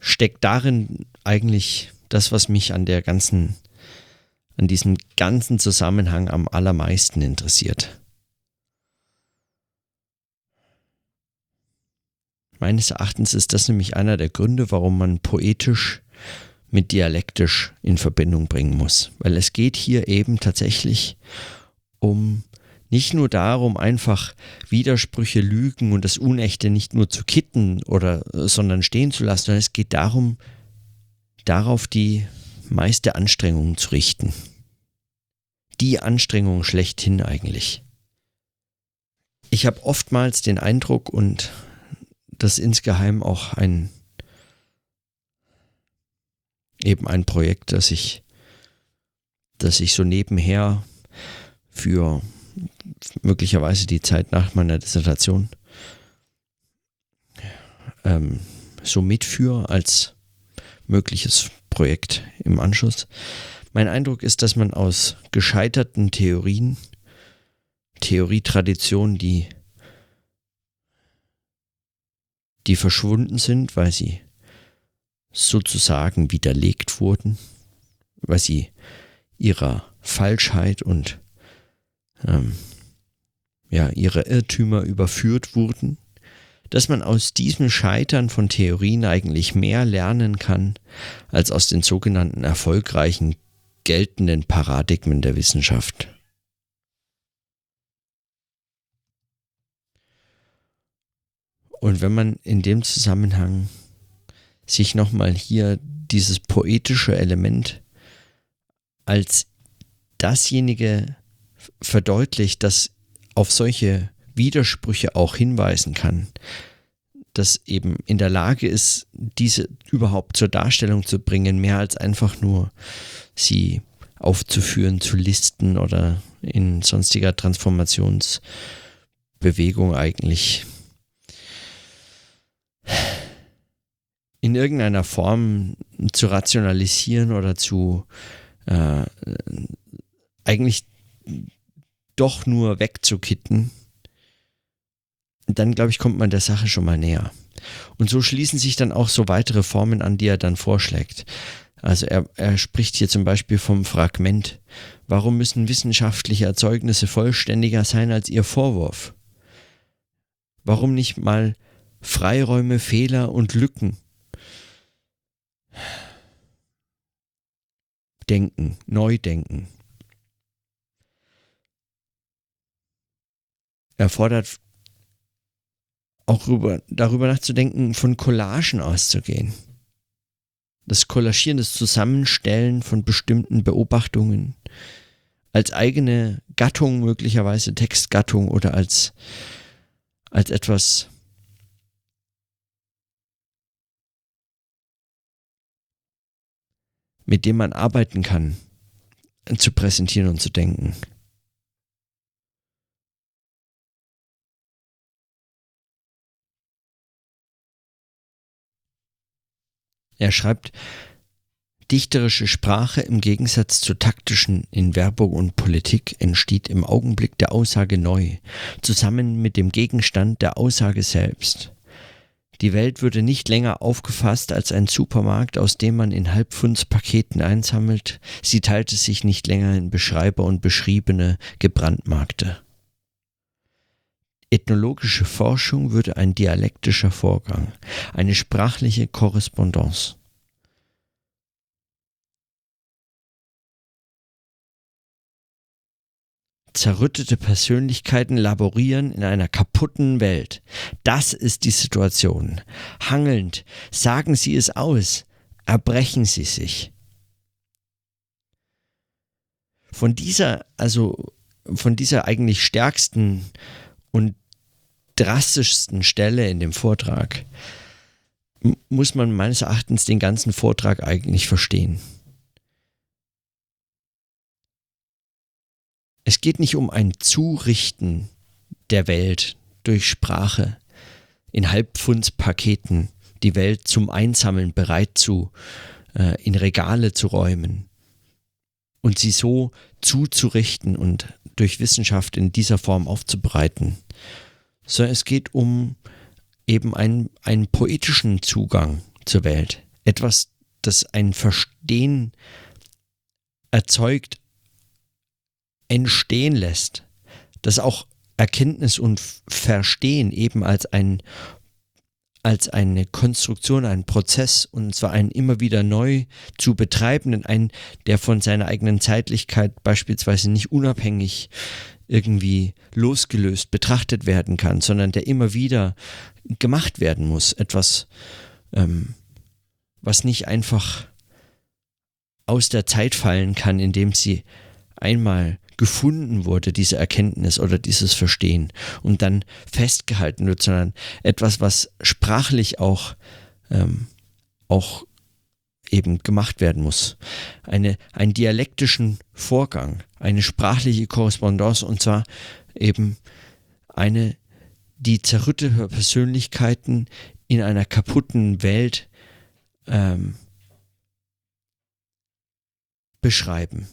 steckt darin eigentlich das, was mich an der ganzen, an diesem ganzen Zusammenhang am allermeisten interessiert. Meines Erachtens ist das nämlich einer der Gründe, warum man poetisch mit dialektisch in Verbindung bringen muss. Weil es geht hier eben tatsächlich um nicht nur darum, einfach Widersprüche, Lügen und das Unechte nicht nur zu kitten oder sondern stehen zu lassen, sondern es geht darum, darauf die meiste Anstrengung zu richten. Die Anstrengung schlechthin eigentlich. Ich habe oftmals den Eindruck und das insgeheim auch ein eben ein Projekt, das ich, das ich so nebenher für möglicherweise die Zeit nach meiner Dissertation ähm, so mitführe als mögliches Projekt im Anschluss. Mein Eindruck ist, dass man aus gescheiterten Theorien, Theorietraditionen, die, die verschwunden sind, weil sie sozusagen widerlegt wurden, weil sie ihrer Falschheit und ähm, ja, ihre Irrtümer überführt wurden, dass man aus diesem Scheitern von Theorien eigentlich mehr lernen kann als aus den sogenannten erfolgreichen geltenden Paradigmen der Wissenschaft. Und wenn man in dem Zusammenhang sich nochmal hier dieses poetische Element als dasjenige verdeutlicht, dass auf solche Widersprüche auch hinweisen kann, dass eben in der Lage ist, diese überhaupt zur Darstellung zu bringen, mehr als einfach nur sie aufzuführen, zu listen oder in sonstiger Transformationsbewegung eigentlich. In irgendeiner Form zu rationalisieren oder zu äh, eigentlich doch nur wegzukitten, dann glaube ich, kommt man der Sache schon mal näher. Und so schließen sich dann auch so weitere Formen an, die er dann vorschlägt. Also er, er spricht hier zum Beispiel vom Fragment. Warum müssen wissenschaftliche Erzeugnisse vollständiger sein als ihr Vorwurf? Warum nicht mal Freiräume, Fehler und Lücken? Denken, neu denken. erfordert auch rüber, darüber nachzudenken, von Collagen auszugehen. Das Collagieren, das Zusammenstellen von bestimmten Beobachtungen als eigene Gattung, möglicherweise Textgattung oder als, als etwas, mit dem man arbeiten kann, zu präsentieren und zu denken. Er schreibt, Dichterische Sprache im Gegensatz zur taktischen in Werbung und Politik entsteht im Augenblick der Aussage neu, zusammen mit dem Gegenstand der Aussage selbst. Die Welt würde nicht länger aufgefasst als ein Supermarkt, aus dem man in Halbpfundspaketen einsammelt, sie teilte sich nicht länger in Beschreiber und Beschriebene gebrandmarkte. Ethnologische Forschung würde ein dialektischer Vorgang, eine sprachliche Korrespondenz. Zerrüttete Persönlichkeiten laborieren in einer kaputten Welt. Das ist die Situation. Hangelnd sagen sie es aus, erbrechen sie sich. Von dieser, also von dieser eigentlich stärksten und drastischsten Stelle in dem Vortrag muss man meines Erachtens den ganzen Vortrag eigentlich verstehen. Es geht nicht um ein Zurichten der Welt durch Sprache, in Halbpfundspaketen die Welt zum Einsammeln bereit zu, äh, in Regale zu räumen und sie so zuzurichten und durch Wissenschaft in dieser Form aufzubereiten, sondern es geht um eben einen, einen poetischen Zugang zur Welt. Etwas, das ein Verstehen erzeugt, entstehen lässt. Das auch Erkenntnis und Verstehen eben als ein als eine Konstruktion, ein Prozess und zwar einen immer wieder neu zu betreibenden, einen, der von seiner eigenen Zeitlichkeit beispielsweise nicht unabhängig irgendwie losgelöst betrachtet werden kann, sondern der immer wieder gemacht werden muss. Etwas, ähm, was nicht einfach aus der Zeit fallen kann, indem sie einmal gefunden wurde, diese Erkenntnis oder dieses Verstehen und dann festgehalten wird, sondern etwas, was sprachlich auch, ähm, auch eben gemacht werden muss. Eine, einen dialektischen Vorgang, eine sprachliche Korrespondenz und zwar eben eine, die zerrüttete Persönlichkeiten in einer kaputten Welt ähm, beschreiben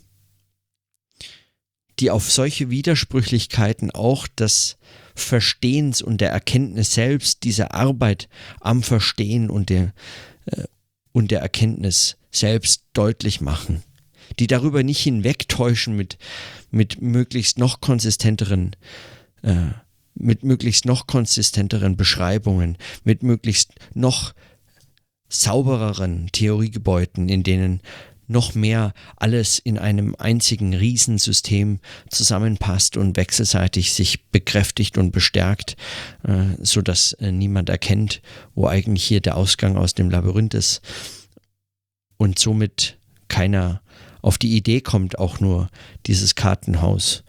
die auf solche Widersprüchlichkeiten auch des Verstehens und der Erkenntnis selbst, dieser Arbeit am Verstehen und der, äh, und der Erkenntnis selbst deutlich machen, die darüber nicht hinwegtäuschen mit, mit möglichst noch konsistenteren äh, mit möglichst noch konsistenteren Beschreibungen, mit möglichst noch saubereren Theoriegebäuden, in denen noch mehr alles in einem einzigen Riesensystem zusammenpasst und wechselseitig sich bekräftigt und bestärkt, äh, so dass äh, niemand erkennt, wo eigentlich hier der Ausgang aus dem Labyrinth ist und somit keiner auf die Idee kommt, auch nur dieses Kartenhaus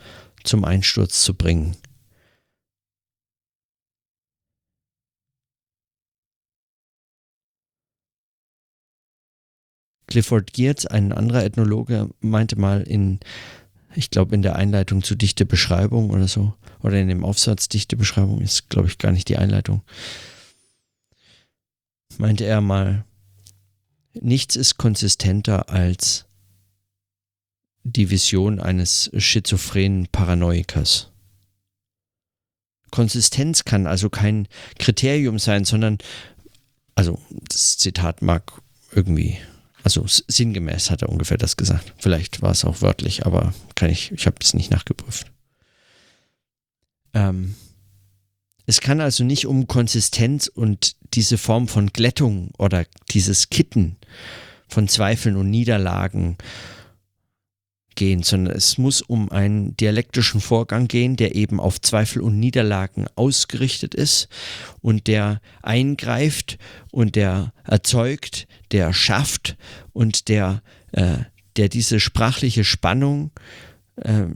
zum Einsturz zu bringen. Clifford Geertz, ein anderer Ethnologe, meinte mal in, ich glaube in der Einleitung zu dichte Beschreibung oder so, oder in dem Aufsatz dichte Beschreibung ist, glaube ich, gar nicht die Einleitung, meinte er mal, nichts ist konsistenter als die Vision eines schizophrenen Paranoikers. Konsistenz kann also kein Kriterium sein, sondern, also das Zitat mag irgendwie also sinngemäß hat er ungefähr das gesagt. Vielleicht war es auch wörtlich, aber kann ich, ich habe das nicht nachgeprüft. Ähm, es kann also nicht um Konsistenz und diese Form von Glättung oder dieses Kitten von Zweifeln und Niederlagen gehen, sondern es muss um einen dialektischen Vorgang gehen, der eben auf Zweifel und Niederlagen ausgerichtet ist und der eingreift und der erzeugt, der schafft und der, äh, der diese sprachliche Spannung, äh,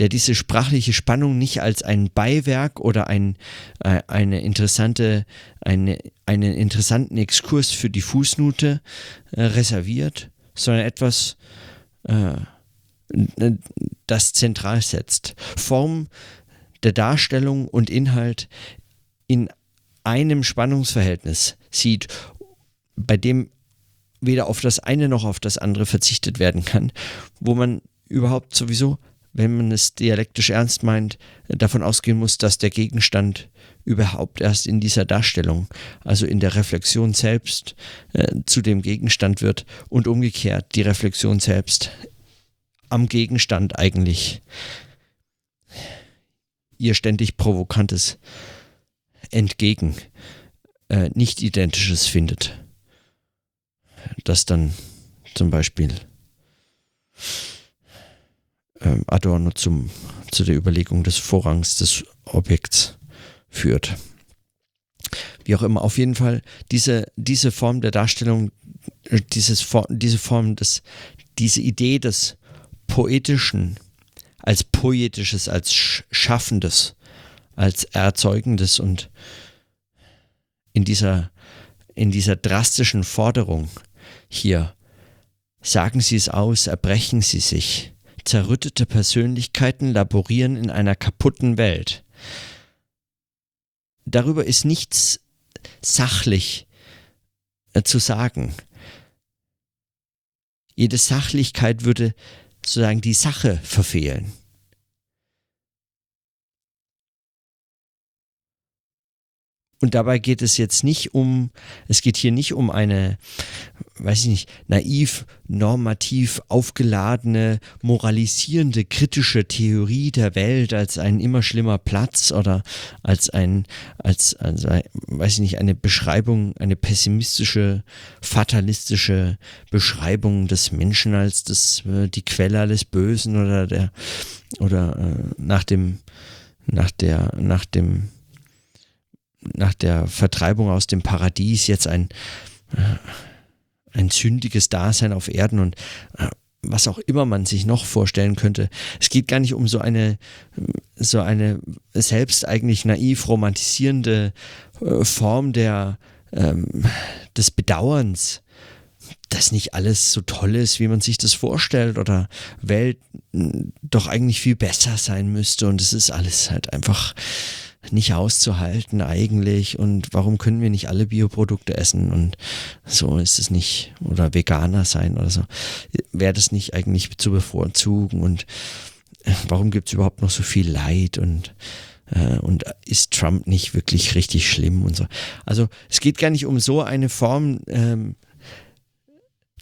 der diese sprachliche Spannung nicht als ein Beiwerk oder ein, äh, eine interessante, eine, einen interessanten Exkurs für die Fußnote äh, reserviert, sondern etwas, äh, das zentral setzt. Form der Darstellung und Inhalt in einem Spannungsverhältnis sieht, bei dem weder auf das eine noch auf das andere verzichtet werden kann, wo man überhaupt sowieso, wenn man es dialektisch ernst meint, davon ausgehen muss, dass der Gegenstand überhaupt erst in dieser Darstellung, also in der Reflexion selbst, äh, zu dem Gegenstand wird und umgekehrt die Reflexion selbst am Gegenstand eigentlich ihr ständig provokantes Entgegen, äh, nicht identisches findet. Das dann zum Beispiel äh, Adorno zum, zu der Überlegung des Vorrangs des Objekts führt. Wie auch immer, auf jeden Fall diese, diese Form der Darstellung, äh, dieses, diese Form des, diese Idee des Poetischen als Poetisches, als Schaffendes, als Erzeugendes und in dieser, in dieser drastischen Forderung hier, sagen Sie es aus, erbrechen Sie sich. Zerrüttete Persönlichkeiten laborieren in einer kaputten Welt darüber ist nichts sachlich äh, zu sagen. Jede Sachlichkeit würde sozusagen die Sache verfehlen. Und dabei geht es jetzt nicht um, es geht hier nicht um eine, weiß ich nicht, naiv, normativ aufgeladene, moralisierende, kritische Theorie der Welt als ein immer schlimmer Platz oder als ein, als, als weiß ich nicht, eine Beschreibung, eine pessimistische, fatalistische Beschreibung des Menschen als das, äh, die Quelle alles Bösen oder der, oder äh, nach dem, nach der, nach dem, nach der Vertreibung aus dem Paradies jetzt ein, äh, ein sündiges Dasein auf Erden und äh, was auch immer man sich noch vorstellen könnte. Es geht gar nicht um so eine, so eine selbst eigentlich naiv romantisierende äh, Form der, ähm, des Bedauerns, dass nicht alles so toll ist, wie man sich das vorstellt oder Welt doch eigentlich viel besser sein müsste und es ist alles halt einfach nicht auszuhalten eigentlich und warum können wir nicht alle Bioprodukte essen und so ist es nicht oder Veganer sein oder so. Wäre das nicht eigentlich zu bevorzugen und äh, warum gibt es überhaupt noch so viel Leid und äh, und ist Trump nicht wirklich richtig schlimm und so. Also es geht gar nicht um so eine Form ähm,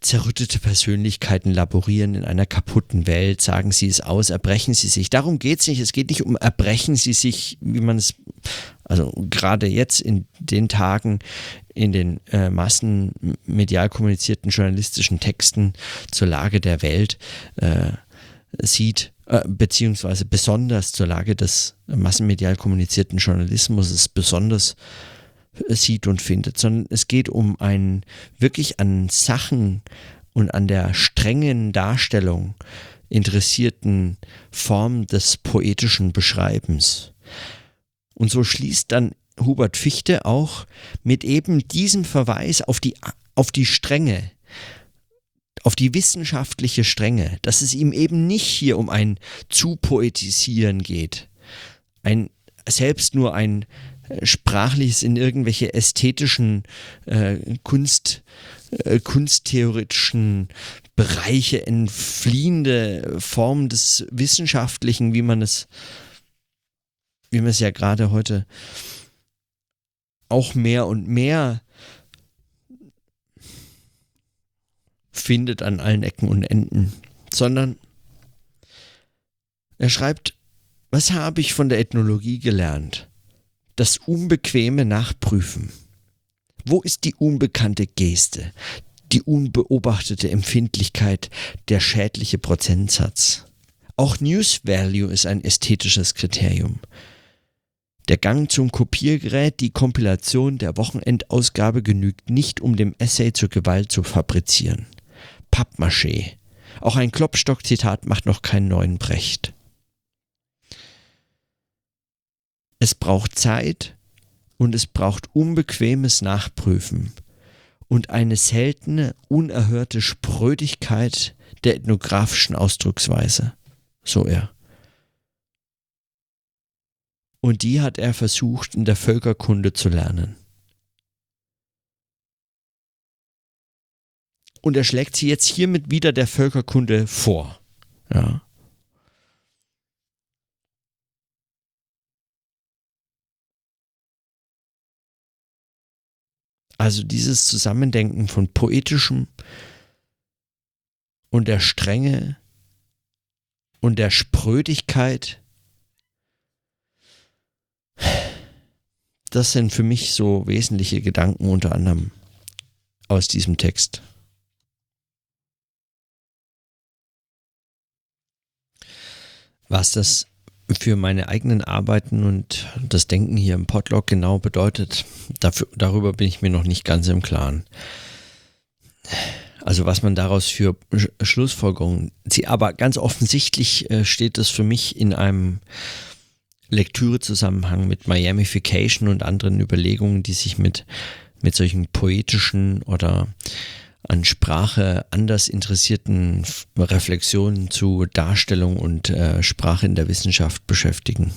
Zerrüttete Persönlichkeiten laborieren in einer kaputten Welt, sagen sie es aus, erbrechen sie sich. Darum geht es nicht. Es geht nicht um erbrechen sie sich, wie man es, also gerade jetzt in den Tagen in den äh, massenmedial kommunizierten journalistischen Texten zur Lage der Welt äh, sieht, äh, beziehungsweise besonders zur Lage des massenmedial kommunizierten Journalismus ist besonders sieht und findet, sondern es geht um ein wirklich an Sachen und an der strengen Darstellung interessierten Form des poetischen Beschreibens. Und so schließt dann Hubert Fichte auch mit eben diesem Verweis auf die, auf die Strenge, auf die wissenschaftliche Strenge, dass es ihm eben nicht hier um ein zu poetisieren geht, ein selbst nur ein sprachliches in irgendwelche ästhetischen äh, Kunst, äh, kunsttheoretischen Bereiche entfliehende Form des Wissenschaftlichen, wie man es, wie man es ja gerade heute auch mehr und mehr findet an allen Ecken und Enden, sondern er schreibt, was habe ich von der Ethnologie gelernt? Das unbequeme Nachprüfen. Wo ist die unbekannte Geste, die unbeobachtete Empfindlichkeit, der schädliche Prozentsatz? Auch News Value ist ein ästhetisches Kriterium. Der Gang zum Kopiergerät, die Kompilation der Wochenendausgabe genügt nicht, um dem Essay zur Gewalt zu fabrizieren. Pappmaché. Auch ein Klopstock-Zitat macht noch keinen neuen Brecht. Es braucht Zeit und es braucht unbequemes Nachprüfen. und eine seltene, unerhörte Sprödigkeit der ethnografischen Ausdrucksweise. So er. Und die hat er versucht in der Völkerkunde zu lernen. Und er schlägt sie jetzt hiermit wieder der Völkerkunde vor. Ja. Also dieses Zusammendenken von poetischem und der Strenge und der Sprödigkeit, das sind für mich so wesentliche Gedanken unter anderem aus diesem Text. Was das für meine eigenen Arbeiten und das Denken hier im Podlog genau bedeutet, dafür, darüber bin ich mir noch nicht ganz im Klaren. Also was man daraus für Sch Schlussfolgerungen zieht. Aber ganz offensichtlich äh, steht das für mich in einem Lektürezusammenhang mit Miamification und anderen Überlegungen, die sich mit, mit solchen poetischen oder an Sprache anders interessierten Reflexionen zu Darstellung und äh, Sprache in der Wissenschaft beschäftigen.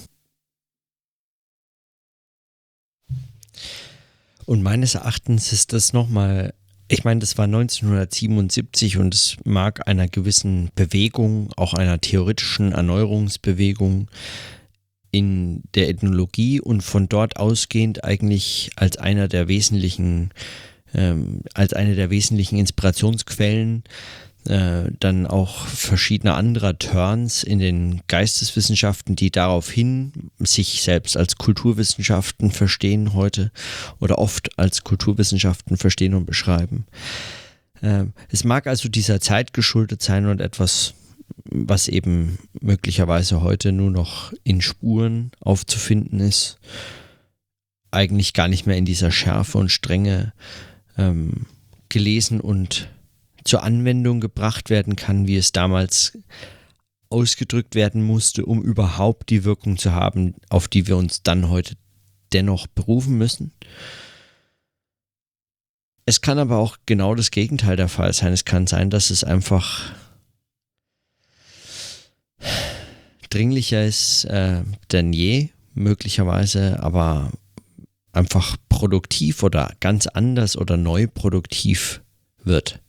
Und meines Erachtens ist das nochmal, ich meine, das war 1977 und es mag einer gewissen Bewegung, auch einer theoretischen Erneuerungsbewegung in der Ethnologie und von dort ausgehend eigentlich als einer der wesentlichen ähm, als eine der wesentlichen Inspirationsquellen äh, dann auch verschiedene anderer Turns in den Geisteswissenschaften, die daraufhin sich selbst als Kulturwissenschaften verstehen heute oder oft als Kulturwissenschaften verstehen und beschreiben. Äh, es mag also dieser Zeit geschuldet sein und etwas, was eben möglicherweise heute nur noch in Spuren aufzufinden ist, eigentlich gar nicht mehr in dieser Schärfe und Strenge ähm, gelesen und zur Anwendung gebracht werden kann, wie es damals ausgedrückt werden musste, um überhaupt die Wirkung zu haben, auf die wir uns dann heute dennoch berufen müssen. Es kann aber auch genau das Gegenteil der Fall sein. Es kann sein, dass es einfach dringlicher ist äh, denn je, möglicherweise, aber einfach produktiv oder ganz anders oder neu produktiv wird.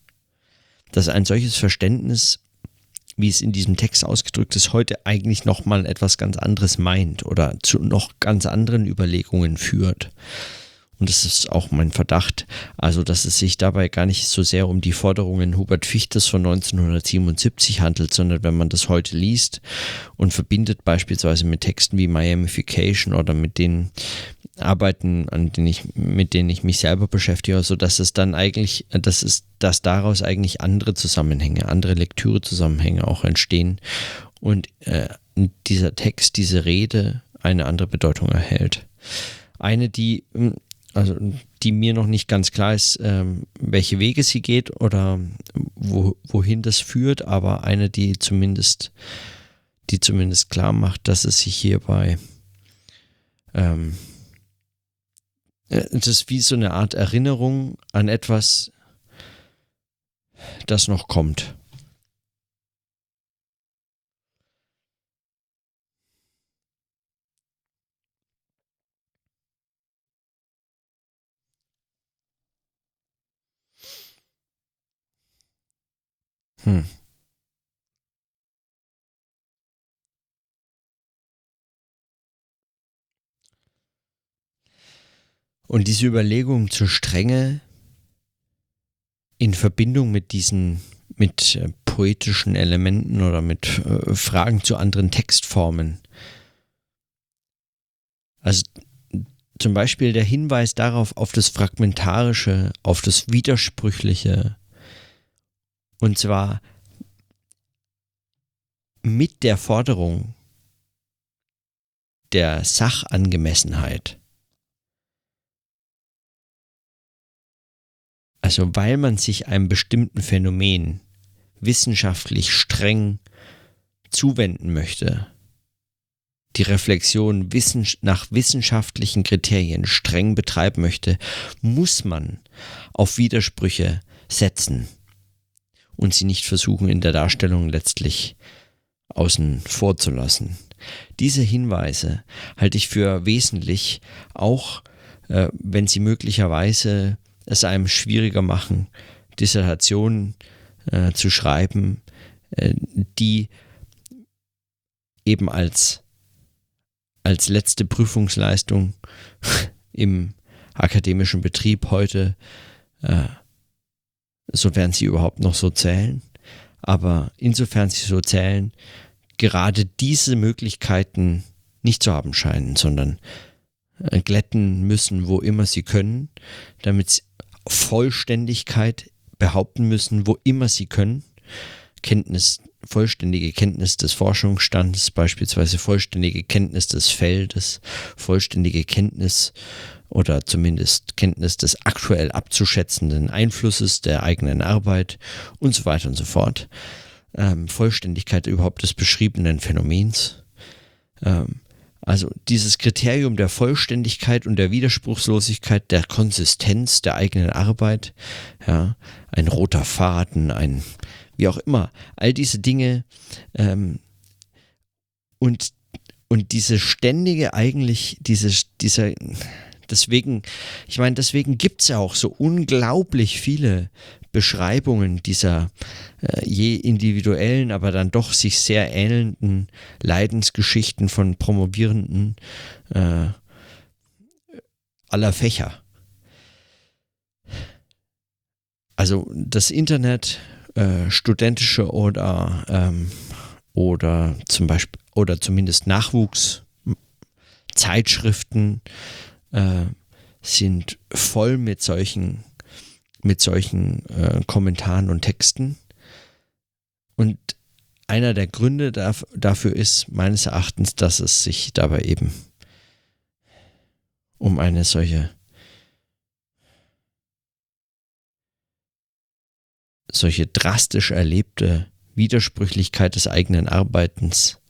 Dass ein solches Verständnis, wie es in diesem Text ausgedrückt ist, heute eigentlich nochmal etwas ganz anderes meint oder zu noch ganz anderen Überlegungen führt und das ist auch mein Verdacht, also dass es sich dabei gar nicht so sehr um die Forderungen Hubert Fichtes von 1977 handelt, sondern wenn man das heute liest und verbindet beispielsweise mit Texten wie Miamification oder mit den Arbeiten, an denen ich, mit denen ich mich selber beschäftige, so dass es dann eigentlich, dass es, dass daraus eigentlich andere Zusammenhänge, andere Lektürezusammenhänge auch entstehen und äh, dieser Text, diese Rede eine andere Bedeutung erhält. Eine, die hm, also die mir noch nicht ganz klar ist, ähm, welche Wege sie geht oder wo, wohin das führt, aber eine, die zumindest, die zumindest klar macht, dass es sich hierbei ähm, äh, das ist wie so eine Art Erinnerung an etwas, das noch kommt. Hm. Und diese Überlegung zur Strenge in Verbindung mit diesen, mit äh, poetischen Elementen oder mit äh, Fragen zu anderen Textformen. Also zum Beispiel der Hinweis darauf, auf das Fragmentarische, auf das Widersprüchliche, und zwar mit der Forderung der Sachangemessenheit. Also weil man sich einem bestimmten Phänomen wissenschaftlich streng zuwenden möchte, die Reflexion nach wissenschaftlichen Kriterien streng betreiben möchte, muss man auf Widersprüche setzen und sie nicht versuchen in der Darstellung letztlich außen vor zu lassen. Diese Hinweise halte ich für wesentlich, auch äh, wenn sie möglicherweise es einem schwieriger machen, Dissertationen äh, zu schreiben, äh, die eben als, als letzte Prüfungsleistung im akademischen Betrieb heute, äh, sofern sie überhaupt noch so zählen, aber insofern sie so zählen, gerade diese Möglichkeiten nicht zu haben scheinen, sondern äh, glätten müssen, wo immer sie können, damit sie Vollständigkeit behaupten müssen, wo immer sie können. Kenntnis, vollständige Kenntnis des Forschungsstands, beispielsweise vollständige Kenntnis des Feldes, vollständige Kenntnis oder zumindest Kenntnis des aktuell abzuschätzenden Einflusses der eigenen Arbeit und so weiter und so fort. Ähm, Vollständigkeit überhaupt des beschriebenen Phänomens. Ähm, also dieses Kriterium der Vollständigkeit und der Widerspruchslosigkeit, der Konsistenz der eigenen Arbeit, ja, ein roter Faden, ein wie auch immer, all diese Dinge ähm, und, und diese ständige eigentlich, diese, dieser, deswegen, ich meine, deswegen gibt es ja auch so unglaublich viele Beschreibungen dieser äh, je individuellen, aber dann doch sich sehr ähnelnden Leidensgeschichten von Promovierenden äh, aller Fächer. Also das Internet, äh, studentische oder, ähm, oder zum Beispiel oder zumindest Nachwuchszeitschriften äh, sind voll mit solchen mit solchen äh, Kommentaren und Texten. Und einer der Gründe daf dafür ist meines Erachtens, dass es sich dabei eben um eine solche solche drastisch erlebte Widersprüchlichkeit des eigenen Arbeitens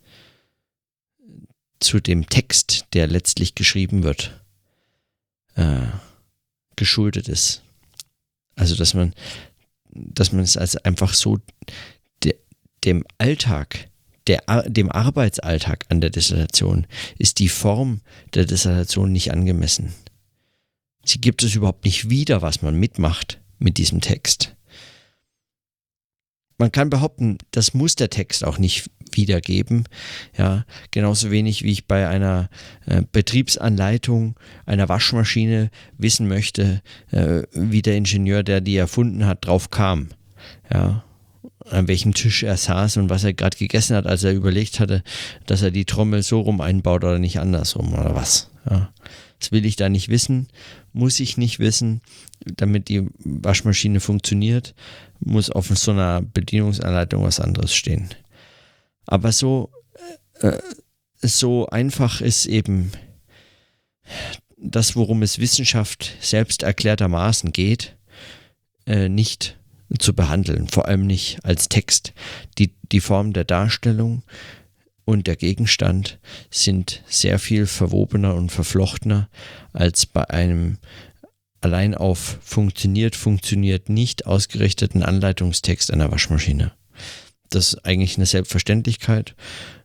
zu dem Text, der letztlich geschrieben wird, äh, geschuldet ist. Also, dass man, dass man es als einfach so de, dem Alltag, der, dem Arbeitsalltag an der Dissertation ist die Form der Dissertation nicht angemessen. Sie gibt es überhaupt nicht wieder, was man mitmacht mit diesem Text. Man kann behaupten, das muss der Text auch nicht wiedergeben. Ja, genauso wenig wie ich bei einer äh, Betriebsanleitung einer Waschmaschine wissen möchte, äh, wie der Ingenieur, der die erfunden hat, drauf kam. Ja, an welchem Tisch er saß und was er gerade gegessen hat, als er überlegt hatte, dass er die Trommel so rum einbaut oder nicht andersrum oder was. Ja. Das will ich da nicht wissen, muss ich nicht wissen, damit die Waschmaschine funktioniert, muss auf so einer Bedienungsanleitung was anderes stehen. Aber so, äh, so einfach ist eben das, worum es Wissenschaft selbst erklärtermaßen geht, äh, nicht zu behandeln, vor allem nicht als Text. Die, die Form der Darstellung und der Gegenstand sind sehr viel verwobener und verflochtener als bei einem allein auf funktioniert, funktioniert nicht ausgerichteten Anleitungstext einer Waschmaschine das ist eigentlich eine Selbstverständlichkeit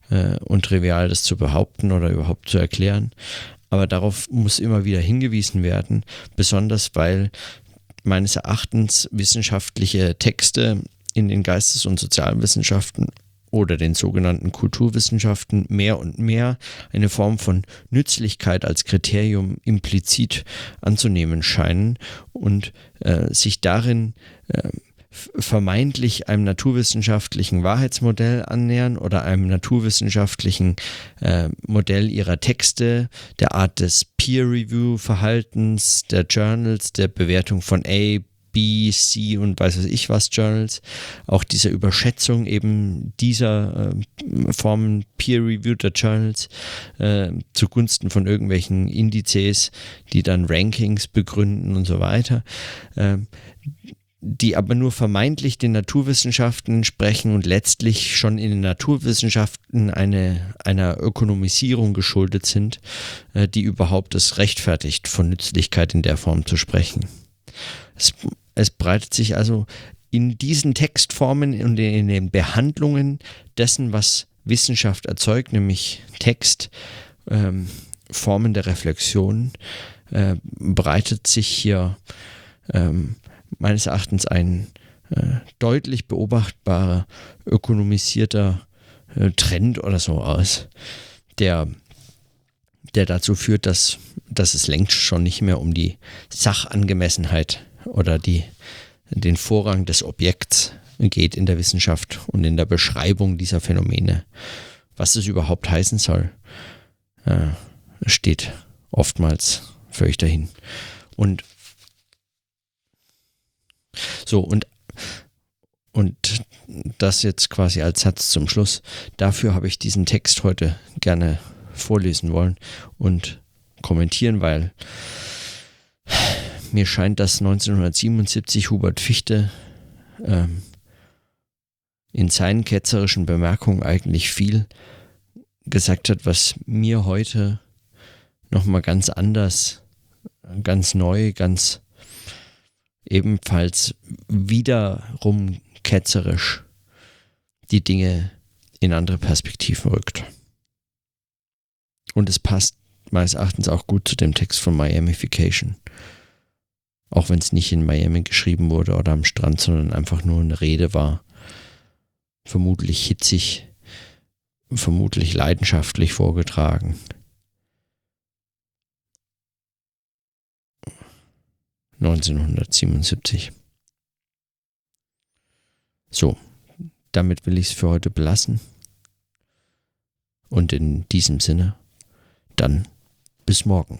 äh, und trivial, das zu behaupten oder überhaupt zu erklären. Aber darauf muss immer wieder hingewiesen werden, besonders weil meines Erachtens wissenschaftliche Texte in den Geistes- und Sozialwissenschaften oder den sogenannten Kulturwissenschaften mehr und mehr eine Form von Nützlichkeit als Kriterium implizit anzunehmen scheinen und äh, sich darin äh, vermeintlich einem naturwissenschaftlichen Wahrheitsmodell annähern oder einem naturwissenschaftlichen äh, Modell ihrer Texte, der Art des Peer-Review-Verhaltens, der Journals, der Bewertung von A, B, C und weiß was ich was Journals, auch diese Überschätzung eben dieser äh, Formen peer-reviewter Journals äh, zugunsten von irgendwelchen Indizes, die dann Rankings begründen und so weiter. Äh, die aber nur vermeintlich den Naturwissenschaften sprechen und letztlich schon in den Naturwissenschaften eine, einer Ökonomisierung geschuldet sind, äh, die überhaupt es rechtfertigt, von Nützlichkeit in der Form zu sprechen. Es, es breitet sich also in diesen Textformen und in den Behandlungen dessen, was Wissenschaft erzeugt, nämlich Text, ähm, Formen der Reflexion, äh, breitet sich hier ähm, meines Erachtens ein äh, deutlich beobachtbarer ökonomisierter äh, Trend oder so aus, der, der dazu führt, dass, dass es längst schon nicht mehr um die Sachangemessenheit oder die, den Vorrang des Objekts geht in der Wissenschaft und in der Beschreibung dieser Phänomene. Was es überhaupt heißen soll, äh, steht oftmals völlig dahin. Und so, und, und das jetzt quasi als Satz zum Schluss. Dafür habe ich diesen Text heute gerne vorlesen wollen und kommentieren, weil mir scheint, dass 1977 Hubert Fichte ähm, in seinen ketzerischen Bemerkungen eigentlich viel gesagt hat, was mir heute nochmal ganz anders, ganz neu, ganz ebenfalls wiederum ketzerisch die Dinge in andere Perspektiven rückt. Und es passt meines Erachtens auch gut zu dem Text von Miamification. Auch wenn es nicht in Miami geschrieben wurde oder am Strand, sondern einfach nur eine Rede war. Vermutlich hitzig, vermutlich leidenschaftlich vorgetragen. 1977. So, damit will ich es für heute belassen. Und in diesem Sinne, dann bis morgen.